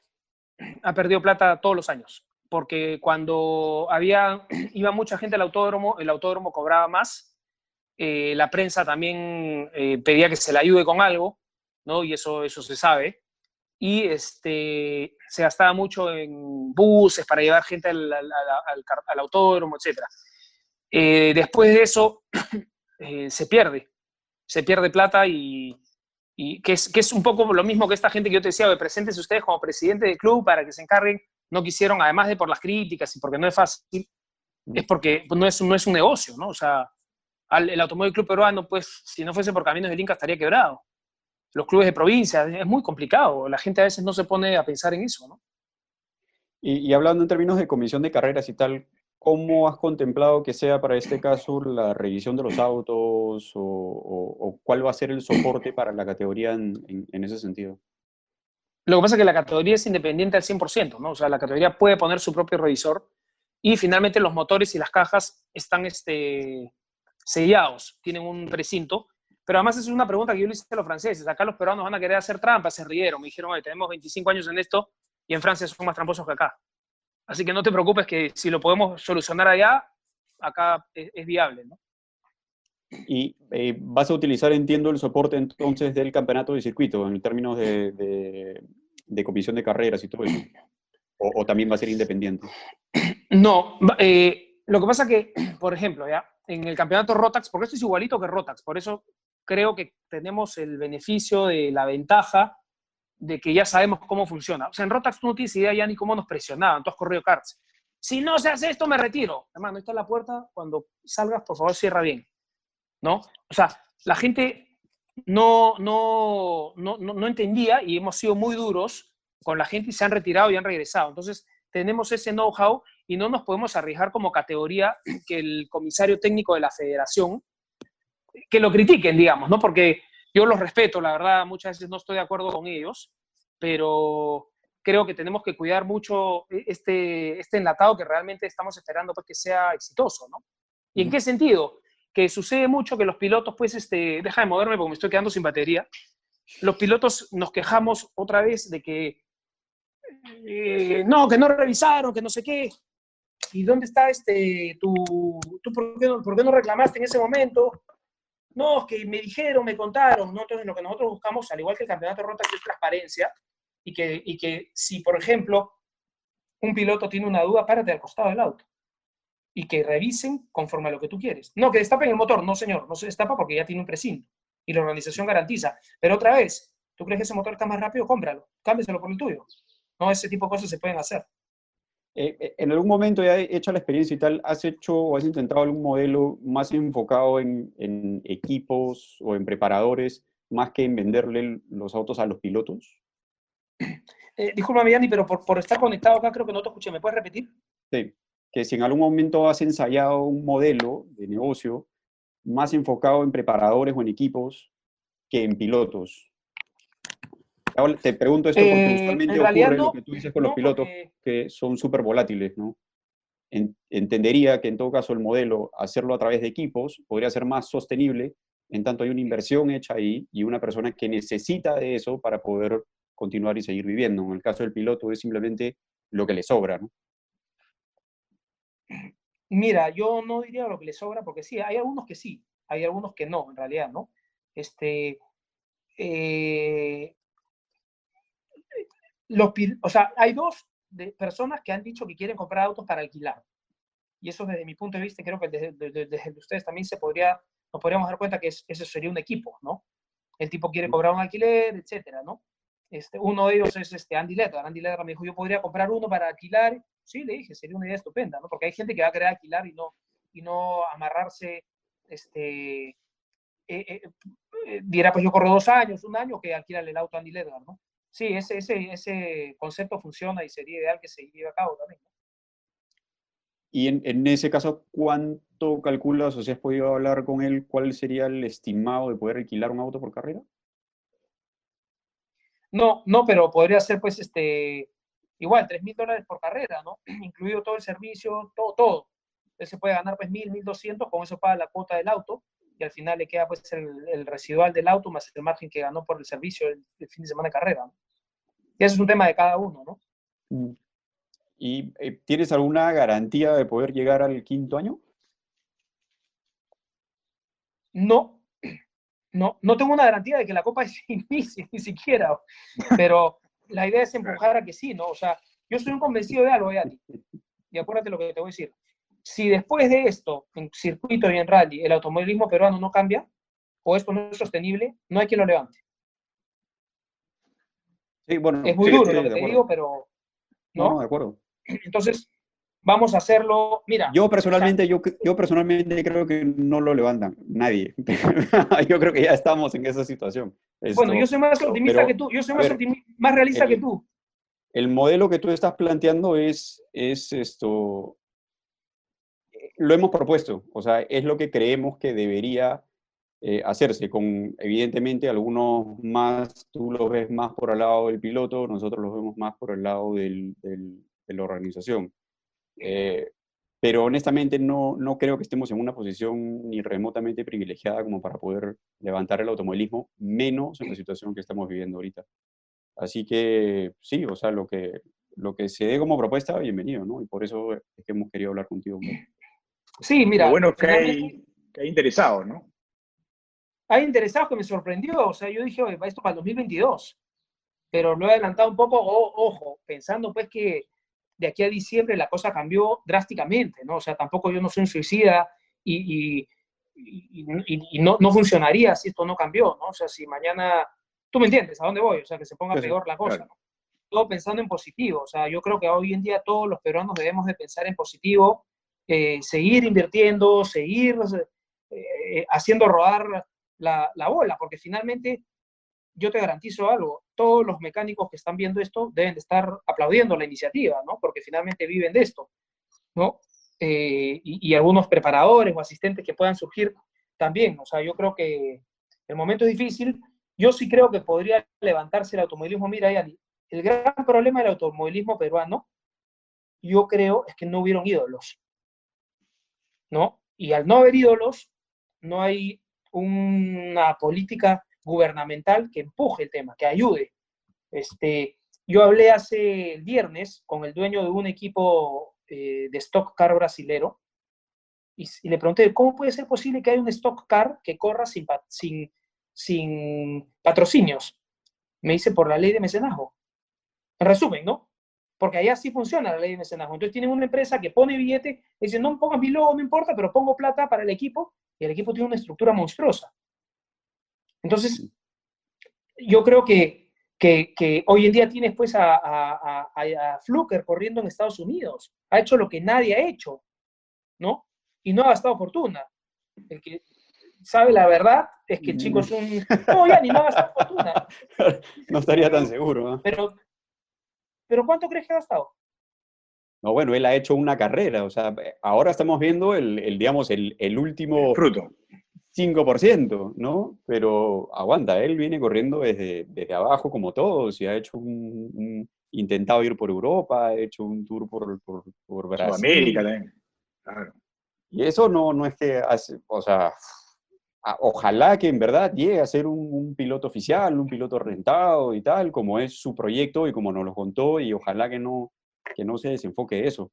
Ha perdido plata todos los años. Porque cuando había, <clears throat> iba mucha gente al autódromo, el autódromo cobraba más. Eh, la prensa también eh, pedía que se le ayude con algo, ¿no? Y eso, eso se sabe y este, se gastaba mucho en buses para llevar gente al, al, autódromo, etc. Eh, después de eso, <clears throat> eh, se pierde, se pierde plata y, y que, es, que, es, un poco lo mismo que esta gente que yo te decía, de presentes ustedes como presidente del club para que se encarguen, no quisieron, además de por las críticas y porque no es fácil, es porque no es, no es un negocio, ¿no? O sea, el Automóvil Club Peruano, pues, si no fuese por Caminos del Inca, estaría quebrado los clubes de provincia. Es muy complicado. La gente a veces no se pone a pensar en eso, ¿no? Y, hablando en términos de comisión de carreras y tal, ¿cómo has contemplado que sea para este caso la revisión de los autos o, cuál va a ser el soporte para la categoría en, ese sentido? Lo que pasa es que la categoría es independiente al 100%, ¿no? O sea, la categoría puede poner su propio revisor y finalmente los motores y las cajas están este, sellados, tienen un precinto pero además es una pregunta que yo le hice a los franceses. Acá los peruanos van a querer hacer trampas, se rieron. Me dijeron, tenemos 25 años en esto y en Francia son más tramposos que acá. Así que no te preocupes que si lo podemos solucionar allá, acá es, viable, ¿no? Y eh, vas a utilizar, entiendo, el soporte entonces del campeonato de circuito en términos de, de, comisión de carreras y todo eso. O, también va a ser independiente. No, eh, lo que pasa que, <clears throat> por ejemplo, ya en el campeonato Rotax, porque esto es igualito que Rotax, por eso creo que tenemos el beneficio de la ventaja de que ya sabemos cómo funciona. O sea, en Rotax tú no tienes idea ya ni cómo nos presionaban, tú has corrido cards. Si no se hace esto, me retiro. Hermano, está la puerta. Cuando salgas, por favor, cierra bien. ¿No? O sea, la gente no, no, no, no, entendía y hemos sido muy duros con la gente y se han retirado y han regresado. Entonces, tenemos ese know-how y no nos podemos arriesgar como categoría que el comisario técnico de la federación, que lo critiquen, digamos, ¿no? Porque yo los respeto, la verdad, muchas veces no estoy de acuerdo con ellos, pero creo que tenemos que cuidar mucho e, este, este enlatado que realmente estamos esperando pues, que sea exitoso, ¿no? ¿Y en qué sentido? Que sucede mucho que los pilotos, pues, este, deja de moverme porque me estoy quedando sin batería. Los pilotos nos quejamos otra vez de que eh, no, que no revisaron, que no sé qué. ¿Y dónde está este, tu, tú por qué, no, por qué no reclamaste en ese momento? No, que me dijeron, me contaron. ¿no? Entonces, lo que nosotros buscamos, al igual que el campeonato de es transparencia y que, y que si, por ejemplo, un piloto tiene una duda, párate al costado del auto y que revisen conforme a lo que tú quieres. No, que destapen el motor, no señor, no se destapa porque ya tiene un precinto y la organización garantiza. Pero otra vez, ¿tú crees que ese motor está más rápido? Cómpralo, cámbieselo por el tuyo. No, ese tipo de cosas se pueden hacer. Eh, eh, en algún momento ya he hecho la experiencia y tal, ¿has hecho o has intentado algún modelo más enfocado en, en equipos o en preparadores más que en venderle los autos a los pilotos? Eh, disculpa, Yanni, pero por, estar conectado acá creo que no te escuché. ¿Me puedes repetir? Sí, que si en algún momento has ensayado un modelo de negocio más enfocado en preparadores o en equipos que en pilotos. Te pregunto esto porque eh, usualmente ocurre lo que tú dices con los pilotos, que son súper volátiles, ¿no? entendería que en todo caso el modelo, hacerlo a través de equipos, podría ser más sostenible, en tanto hay una inversión hecha ahí y una persona que necesita de eso para poder continuar y seguir viviendo. En el caso del piloto es simplemente lo que le sobra, ¿no? Mira, yo no diría lo que le sobra, porque sí, hay algunos que sí, hay algunos que no, en realidad, ¿no? Este, eh, los, o sea, hay dos de personas que han dicho que quieren comprar autos para alquilar. Y eso desde mi punto de vista, creo que desde, desde, ustedes también se podría, nos podríamos dar cuenta que eso sería un equipo, ¿no? El tipo quiere cobrar un alquiler, etcétera, ¿no? Este, uno de ellos es este Andy Ledger. Andy Ledger me dijo, yo podría comprar uno para alquilar. Sí, le dije, sería una idea estupenda, ¿no? Porque hay gente que va a querer alquilar y no, y no amarrarse, este, eh, eh, eh, dirá, pues yo corro dos años, un año, que alquilar el auto a Andy Ledger, ¿no? Sí, ese, ese, ese concepto funciona y sería ideal que se lleve a cabo también. Y en, en, ese caso, ¿cuánto calculas o si has podido hablar con él, cuál sería el estimado de poder alquilar un auto por carrera? No, no, pero podría ser pues este, igual, 3 mil dólares por carrera, ¿no? <clears throat> Incluido todo el servicio, todo, todo. Él se puede ganar pues mil, mil doscientos, con eso paga la cuota del auto y al final le queda pues el, residual del auto más el margen que ganó por el servicio el, fin de semana de carrera. ¿no? Y eso es un tema de cada uno, ¿no? Mm. ¿Y eh, tienes alguna garantía de poder llegar al quinto año? No, no, no tengo una garantía de que la Copa <laughs> se inicie, ni siquiera, pero la idea es empujar a que sí, ¿no? O sea, yo estoy un convencido de algo, ti. y acuérdate lo que te voy a decir. Si después de esto, en circuito y en rally, el automovilismo peruano no cambia, o esto no es sostenible, no hay quien lo levante. Sí, bueno, es muy duro lo que te digo, pero... ¿no? no, de acuerdo. Entonces, vamos a hacerlo. Mira. Yo personalmente, yo, yo personalmente creo que no lo levantan, nadie. <laughs> yo creo que ya estamos en esa situación. bueno, yo soy más optimista que tú, yo soy más, más realista que tú. El modelo que tú estás planteando es, es esto, lo hemos propuesto, o sea, es lo que creemos que debería eh, hacerse, con evidentemente algunos más, tú lo ves más por el lado del piloto, nosotros lo vemos más por el lado del, del, de la organización. Eh, pero honestamente no, no creo que estemos en una posición ni remotamente privilegiada como para poder levantar el automovilismo, menos en la situación que estamos viviendo ahorita. Así que sí, o sea, lo que, lo que se dé como propuesta, bienvenido, ¿no? Y por eso es que hemos querido hablar contigo. Sí, mira. Lo bueno que hay, que hay interesados, ¿no? Hay interesados que me sorprendió, o sea, yo dije, oye, esto para el 2022, pero lo he adelantado un poco, ojo, pensando pues que de aquí a diciembre la cosa cambió drásticamente, ¿no? O sea, tampoco yo no soy un suicida y, y, no, no, funcionaría si esto no cambió, ¿no? O sea, si mañana, tú me entiendes, ¿a dónde voy? O sea, que se ponga peor la cosa, ¿no? Todo pensando en positivo, o sea, yo creo que hoy en día todos los peruanos debemos de pensar en positivo, eh, seguir invirtiendo, seguir eh, haciendo rodar la, la bola, porque finalmente yo te garantizo algo, todos los mecánicos que están viendo esto deben de estar aplaudiendo la iniciativa, ¿no? Porque finalmente viven de esto, ¿no? Eh, y, algunos preparadores o asistentes que puedan surgir también. O sea, yo creo que el momento es difícil. Yo sí creo que podría levantarse el automovilismo. Mira, el gran problema del automovilismo peruano, yo creo, es que no hubieron ídolos, ¿no? Y al no haber ídolos, no hay una política gubernamental que empuje el tema, que ayude. Este, yo hablé hace el viernes con el dueño de un equipo eh, de stock car brasilero y, le pregunté, ¿cómo puede ser posible que haya un stock car que corra sin, sin, sin patrocinios? Me dice, por la ley de mecenazgo. En resumen, ¿no? Porque allá sí funciona la ley de mecenazgo. Entonces tienen una empresa que pone billete, dice, no pongas mi logo, no importa, pero pongo plata para el equipo, y el equipo tiene una estructura monstruosa. Entonces, yo creo que, que, hoy en día tienes pues a, a, a, Fluker corriendo en Estados Unidos. Ha hecho lo que nadie ha hecho, ¿no? Y no ha gastado fortuna. El que sabe la verdad es que el chico es un... No, ya ni no ha gastado fortuna. <laughs> No estaría tan seguro. ¿no? Pero, pero ¿cuánto crees que ha gastado? No, bueno, él ha hecho una carrera, o sea, ahora estamos viendo el, el digamos, el, el último... fruto. 5%, ¿no? Pero aguanta, él viene corriendo desde, desde abajo como todos y ha hecho un, intentado ir por Europa, ha hecho un tour por, por, por Brasil. América también, claro. Y eso no, no es que hace, o sea, ojalá que en verdad llegue a ser un, un, piloto oficial, un piloto rentado y tal, como es su proyecto y como nos lo contó, y ojalá que no, que no se desenfoque eso.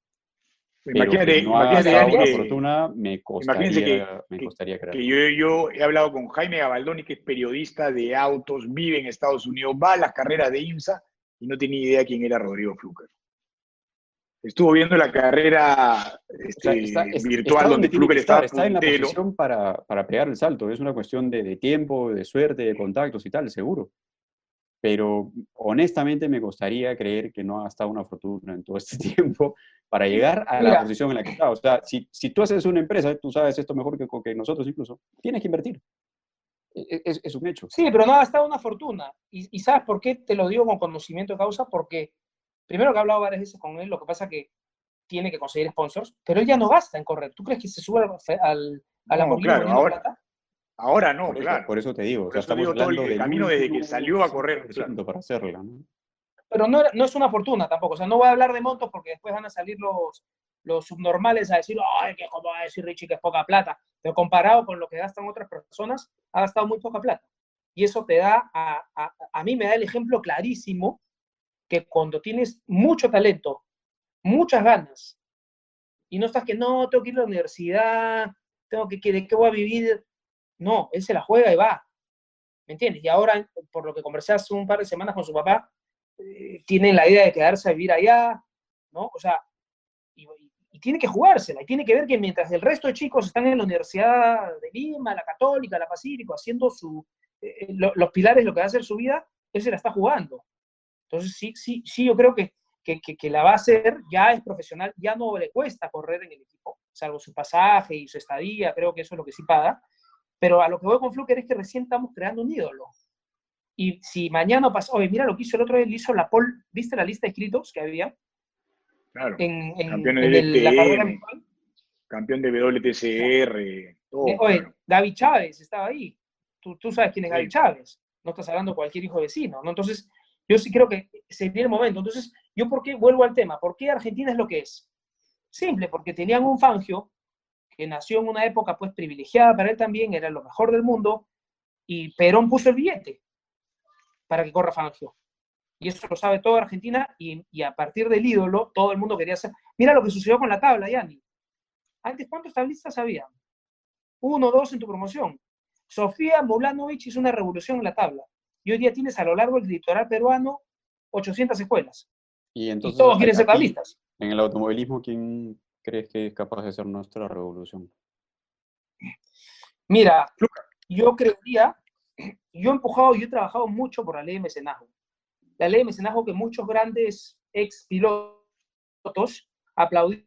Imagínate, no imagínate fortuna, me costaría, que, me costaría. Que yo, yo, he hablado con Jaime Gabaldoni, que es periodista de autos, vive en Estados Unidos, va a las carreras de IMSA y no tenía idea quién era Rodrigo Fluker. Estuvo viendo la carrera este, virtual donde, Fluker estaba. Está en la posición para, para pegar el salto. Es una cuestión de, de tiempo, de suerte, de contactos y tal, seguro pero honestamente me gustaría creer que no ha gastado una fortuna en todo este <laughs> tiempo para llegar a la posición en la que está. O sea, si, si, tú haces una empresa, tú sabes esto mejor que, que nosotros incluso, tienes que invertir. E, e, es, es, un hecho. Sí, pero no ha gastado una fortuna. Y, y, ¿sabes por qué te lo digo con conocimiento de causa? Porque primero que he hablado varias veces con él, lo que pasa que tiene que conseguir sponsors, pero él ya no gasta en correr. ¿Tú crees que se sube al, a la no, claro, ahora, plata? Ahora no, por claro. Eso, por eso te digo. Por estamos digo todo el camino desde que salió a correr. Para hacerla, ¿no? Pero no, no, es una fortuna tampoco. O sea, no voy a hablar de montos porque después van a salir los, los subnormales a decir, ay, que cómo va a decir Richie que es poca plata. Pero comparado con lo que gastan otras personas, ha gastado muy poca plata. Y eso te da, a, a, a mí me da el ejemplo clarísimo que cuando tienes mucho talento, muchas ganas, y no estás que no, tengo que ir a la universidad, tengo que, ¿de qué voy a vivir? No, él se la juega y va. ¿Me entiendes? Y ahora, por lo que conversé hace un par de semanas con su papá, eh, tiene la idea de quedarse a vivir allá, ¿no? O sea, y, tiene que jugársela, y tiene que ver que mientras el resto de chicos están en la Universidad de Lima, la Católica, la Pacífico, haciendo su, eh, eh, los pilares, lo que va a hacer su vida, él se la está jugando. Entonces, sí, sí, sí, yo creo que, que, que, la va a hacer, ya es profesional, ya no le cuesta correr en el equipo, salvo su pasaje y su estadía, creo que eso es lo que sí paga, pero a lo que voy con Fluker es que recién estamos creando un ídolo. Y si mañana pasa, oye, mira lo que hizo el otro día, hizo la Paul, ¿viste la lista de escritos que había? Claro. En, en, campeón en de la carrera virtual. Campeón de WTCR. Todo, oye, Gaby Chávez estaba ahí. Tú, tú sabes quién es Gaby Chávez. No estás hablando de cualquier hijo vecino, ¿no? Entonces, yo sí creo que se viene el momento. Entonces, yo por qué vuelvo al tema, ¿por qué Argentina es lo que es? Simple, porque tenían un Fangio que nació en una época pues privilegiada para él también, era lo mejor del mundo, y Perón puso el billete para que corra Fangio. Y eso lo sabe toda Argentina, y, y, a partir del ídolo, todo el mundo quería hacer. Mira lo que sucedió con la tabla, Yanni. Antes, ¿cuántos tablistas había? Uno, dos en tu promoción. Sofía Mulanovic hizo una revolución en la tabla. Y hoy día tienes a lo largo del litoral peruano 800 escuelas. Y, entonces, todos quieren ser tablistas. En el automovilismo, ¿quién crees que es capaz de hacer nuestra revolución? Mira, yo creería, yo he empujado, yo he trabajado mucho por la ley de mecenazgo. La ley de mecenazgo que muchos grandes ex pilotos aplaudían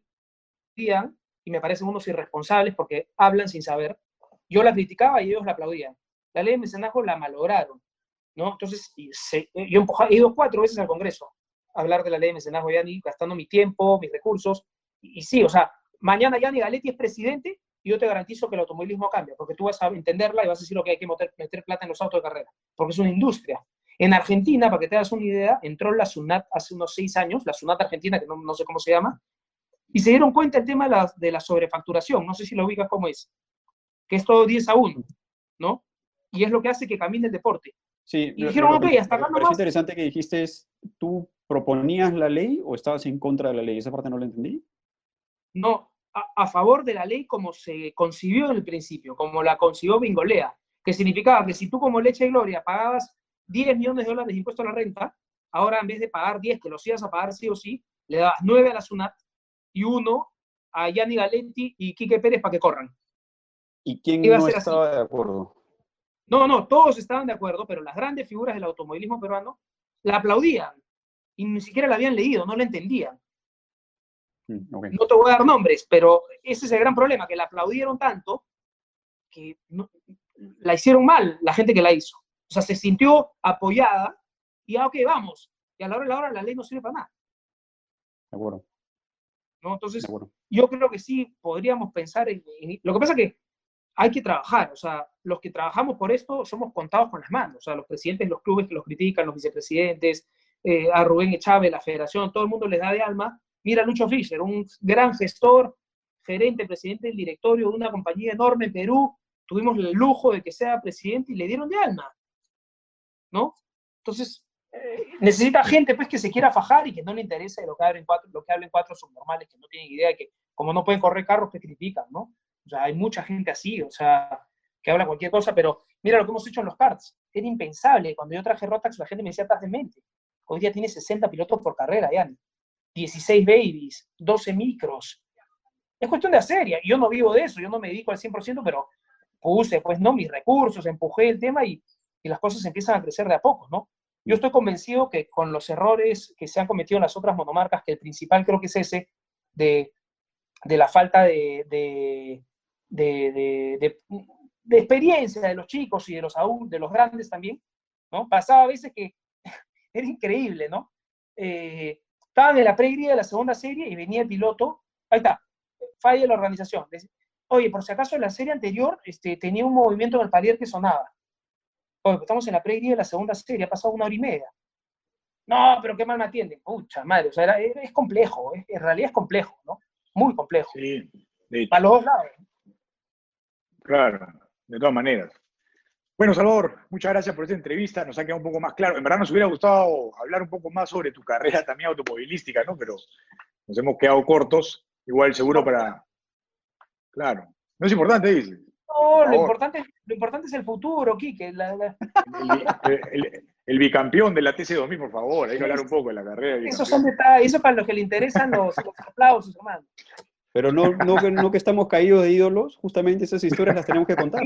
y me parecen unos irresponsables porque hablan sin saber. Yo la criticaba y ellos la aplaudían. La ley de mecenazgo la malograron, ¿no? Entonces, yo he ido cuatro veces al Congreso a hablar de la ley de mecenazgo, ya ni gastando mi tiempo, mis recursos, y, sí, o sea, mañana Yanni Galetti es presidente y yo te garantizo que el automovilismo cambia, porque tú vas a entenderla y vas a decir lo que hay que meter, meter plata en los autos de carrera, porque es una industria. En Argentina, para que te hagas una idea, entró la SUNAT hace unos seis años, la SUNAT argentina, que no, no sé cómo se llama, y se dieron cuenta el tema de la, de la sobrefacturación, no sé si lo ubicas cómo es, que es todo 10 a 1, ¿no? Y es lo que hace que camine el deporte. Sí, y dijeron, ok, hasta acá nomás. interesante que dijiste es, ¿tú proponías la ley o estabas en contra de la ley? Esa parte no la entendí. No, a, favor de la ley como se concibió en el principio, como la concibió Bingolea, que significaba que si tú como Leche y Gloria pagabas 10 millones de dólares de impuesto a la renta, ahora en vez de pagar 10, que los ibas a pagar sí o sí, le dabas 9 a la SUNAT y uno a Yanni Galenti y Quique Pérez para que corran. ¿Y quién no estaba de acuerdo? No, no, todos estaban de acuerdo, pero las grandes figuras del automovilismo peruano la aplaudían y ni siquiera la habían leído, no la entendían. Mm, no te voy a dar nombres, pero ese es el gran problema, que la aplaudieron tanto que la hicieron mal la gente que la hizo. O sea, se sintió apoyada y, ah, ok, vamos. Y a la hora de la hora la ley no sirve para nada. De acuerdo. ¿No? Entonces, yo creo que sí podríamos pensar en, Lo que pasa es que hay que trabajar, o sea, los que trabajamos por esto somos contados con las manos, o sea, los presidentes de los clubes que los critican, los vicepresidentes, eh, a Rubén Echave, la federación, todo el mundo les da de alma. Mira Lucho Fischer, un gran gestor, gerente, presidente del directorio de una compañía enorme en Perú, tuvimos el lujo de que sea presidente y le dieron de alma, ¿no? Entonces, eh, necesita gente pues que se quiera fajar y que no le interese lo que hablen cuatro, lo que hablen cuatro subnormales que no tienen idea de que como no pueden correr carros te critican, ¿no? O sea, hay mucha gente así, o sea, que habla cualquier cosa, pero mira lo que hemos hecho en los karts. Era impensable. Cuando yo traje Rotax, la gente me decía, estás mente Hoy día tiene 60 pilotos por carrera, ya. 16 babies, 12 micros. Es cuestión de hacer, yo no vivo de eso, yo no me dedico al 100%, pero puse, pues, ¿no? Mis recursos, empujé el tema y, y las cosas empiezan a crecer de a poco, ¿no? Yo estoy convencido que con los errores que se han cometido en las otras monomarcas, que el principal creo que es ese, de, de la falta de, de, de, experiencia de los chicos y de los, de los grandes también, ¿no? Pasaba a veces que <laughs> era increíble, ¿no? Eh, estaban en la previa de la segunda serie y venía el piloto, ahí está, falla la organización. Oye, por si acaso en la serie anterior este, tenía un movimiento en el palier que sonaba. Oye, pues estamos en la previa de la segunda serie, ha pasado una hora y media. No, pero qué mal me atienden. Pucha madre, o sea, es complejo, en realidad es complejo, ¿no? Muy complejo. Sí, Para los dos lados. Claro, de todas maneras. Bueno, Salvador, muchas gracias por esta entrevista. Nos ha quedado un poco más claro. En verdad nos hubiera gustado hablar un poco más sobre tu carrera también automovilística, ¿no? Pero nos hemos quedado cortos. Igual seguro para... Claro. No es importante, dice. No, lo importante, lo importante es el futuro, Quique. El, bicampeón de la TC2000, por favor. Hay que hablar un poco de la carrera. Eso son detalles. Eso para los que le interesan los, aplausos, hermano. Pero no, no, no que estamos caídos de ídolos, justamente esas historias las tenemos que contar.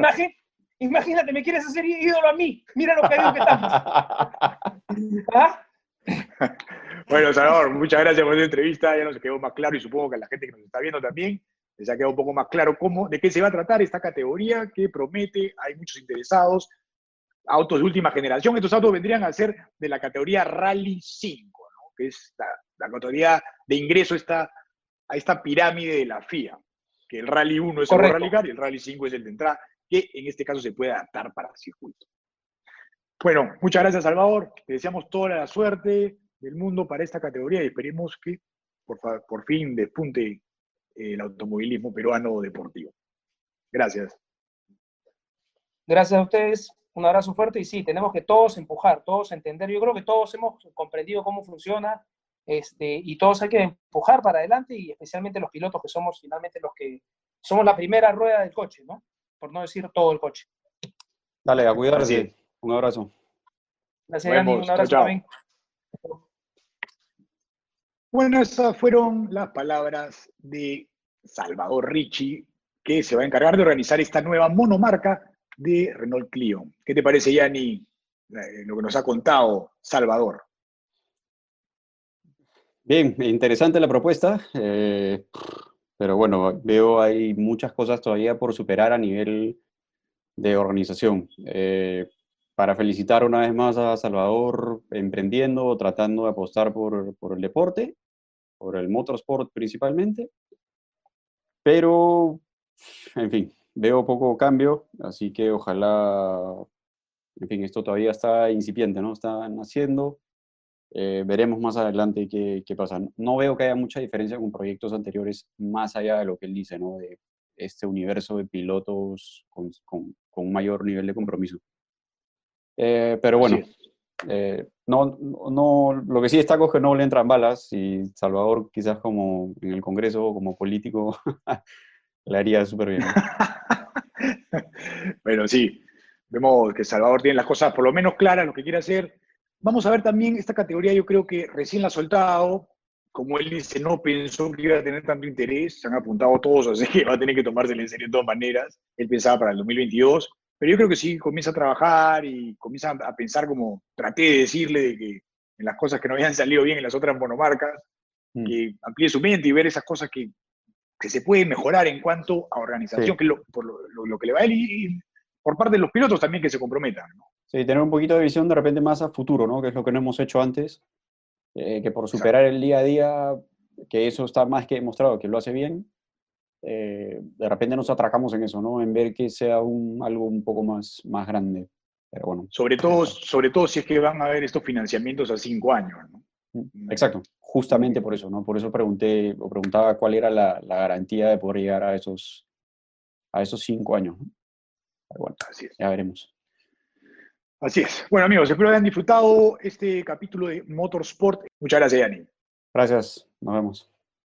Imagínate, me quieres hacer ídolo a mí. Mira lo que digo que estamos. <laughs> ¿Ah? Bueno, Salvador, muchas gracias por esta entrevista. Ya nos quedó más claro y supongo que a la gente que nos está viendo también les ha quedado un poco más claro cómo, de qué se va a tratar esta categoría que promete. Hay muchos interesados. Autos de última generación. Estos autos vendrían a ser de la categoría Rally 5, que es la, categoría de ingreso a esta, a esta pirámide de la FIA. Que el Rally 1 es el Rally Car y el Rally 5 es el de entrada que en este caso se puede adaptar para circuito. Bueno, muchas gracias Salvador, te deseamos toda la suerte del mundo para esta categoría y esperemos que por, por fin despunte eh, el automovilismo peruano deportivo. Gracias. Gracias a ustedes, un abrazo fuerte y sí, tenemos que todos empujar, todos entender, yo creo que todos hemos comprendido cómo funciona este, y todos hay que empujar para adelante y especialmente los pilotos que somos finalmente los que somos la primera rueda del coche, ¿no? Por no decir todo el coche. Dale, a cuidarse. Un abrazo. Gracias, Dani. Un abrazo también. Bueno, esas fueron las palabras de Salvador Ricci, que se va a encargar de organizar esta nueva monomarca de Renault Clio. ¿Qué te parece, Yanni, eh, lo que nos ha contado Salvador? Bien, interesante la propuesta, eh, pero bueno, veo hay muchas cosas todavía por superar a nivel de organización. Eh, para felicitar una vez más a Salvador emprendiendo, tratando de apostar por, por el deporte, por el motorsport principalmente, pero, en fin, veo poco cambio, así que ojalá, en fin, esto todavía está incipiente, ¿no? Está naciendo. Eh, veremos más adelante qué, qué, pasa. No veo que haya mucha diferencia con proyectos anteriores, más allá de lo que él dice, ¿no? De este universo de pilotos con, con, con un mayor nivel de compromiso. Eh, pero bueno, eh, no, no, lo que sí destaco es que no le entran balas y Salvador quizás como en el Congreso, como político, <laughs> le haría súper bien. <laughs> bueno, sí, vemos que Salvador tiene las cosas por lo menos claras, lo que quiere hacer. Vamos a ver también esta categoría, yo creo que recién la ha soltado, como él dice, no pensó que iba a tener tanto interés, se han apuntado todos, <laughs> así que va a tener que tomárselo en serio de todas maneras. Él pensaba para el 2022, pero yo creo que sí comienza a trabajar y comienza a pensar como traté de decirle de que en las cosas que no habían salido bien en las otras monomarcas, mm. que amplíe su mente y ver esas cosas que, que se pueden mejorar en cuanto a organización, que es lo, por lo, que le va a él y, por parte de los pilotos también que se comprometan. Sí, tener un poquito de visión de repente más a futuro, ¿no? que es lo que no hemos hecho antes, eh, que por superar el día a día, que eso está más que demostrado que lo hace bien, eh, de repente nos atracamos en eso, ¿no? En ver que sea un, algo un poco más, más grande. Pero bueno. Sobre todo, sobre todo si es que van a haber estos financiamientos a cinco años, ¿no? Mm, exacto, justamente por eso, ¿no? Por eso pregunté o preguntaba cuál era la, la, garantía de poder llegar a esos, a esos cinco años. Bueno, Así es. ya veremos. Así es. Bueno, amigos, espero hayan disfrutado este capítulo de Motorsport. Muchas gracias, Yanni. Gracias, nos vemos.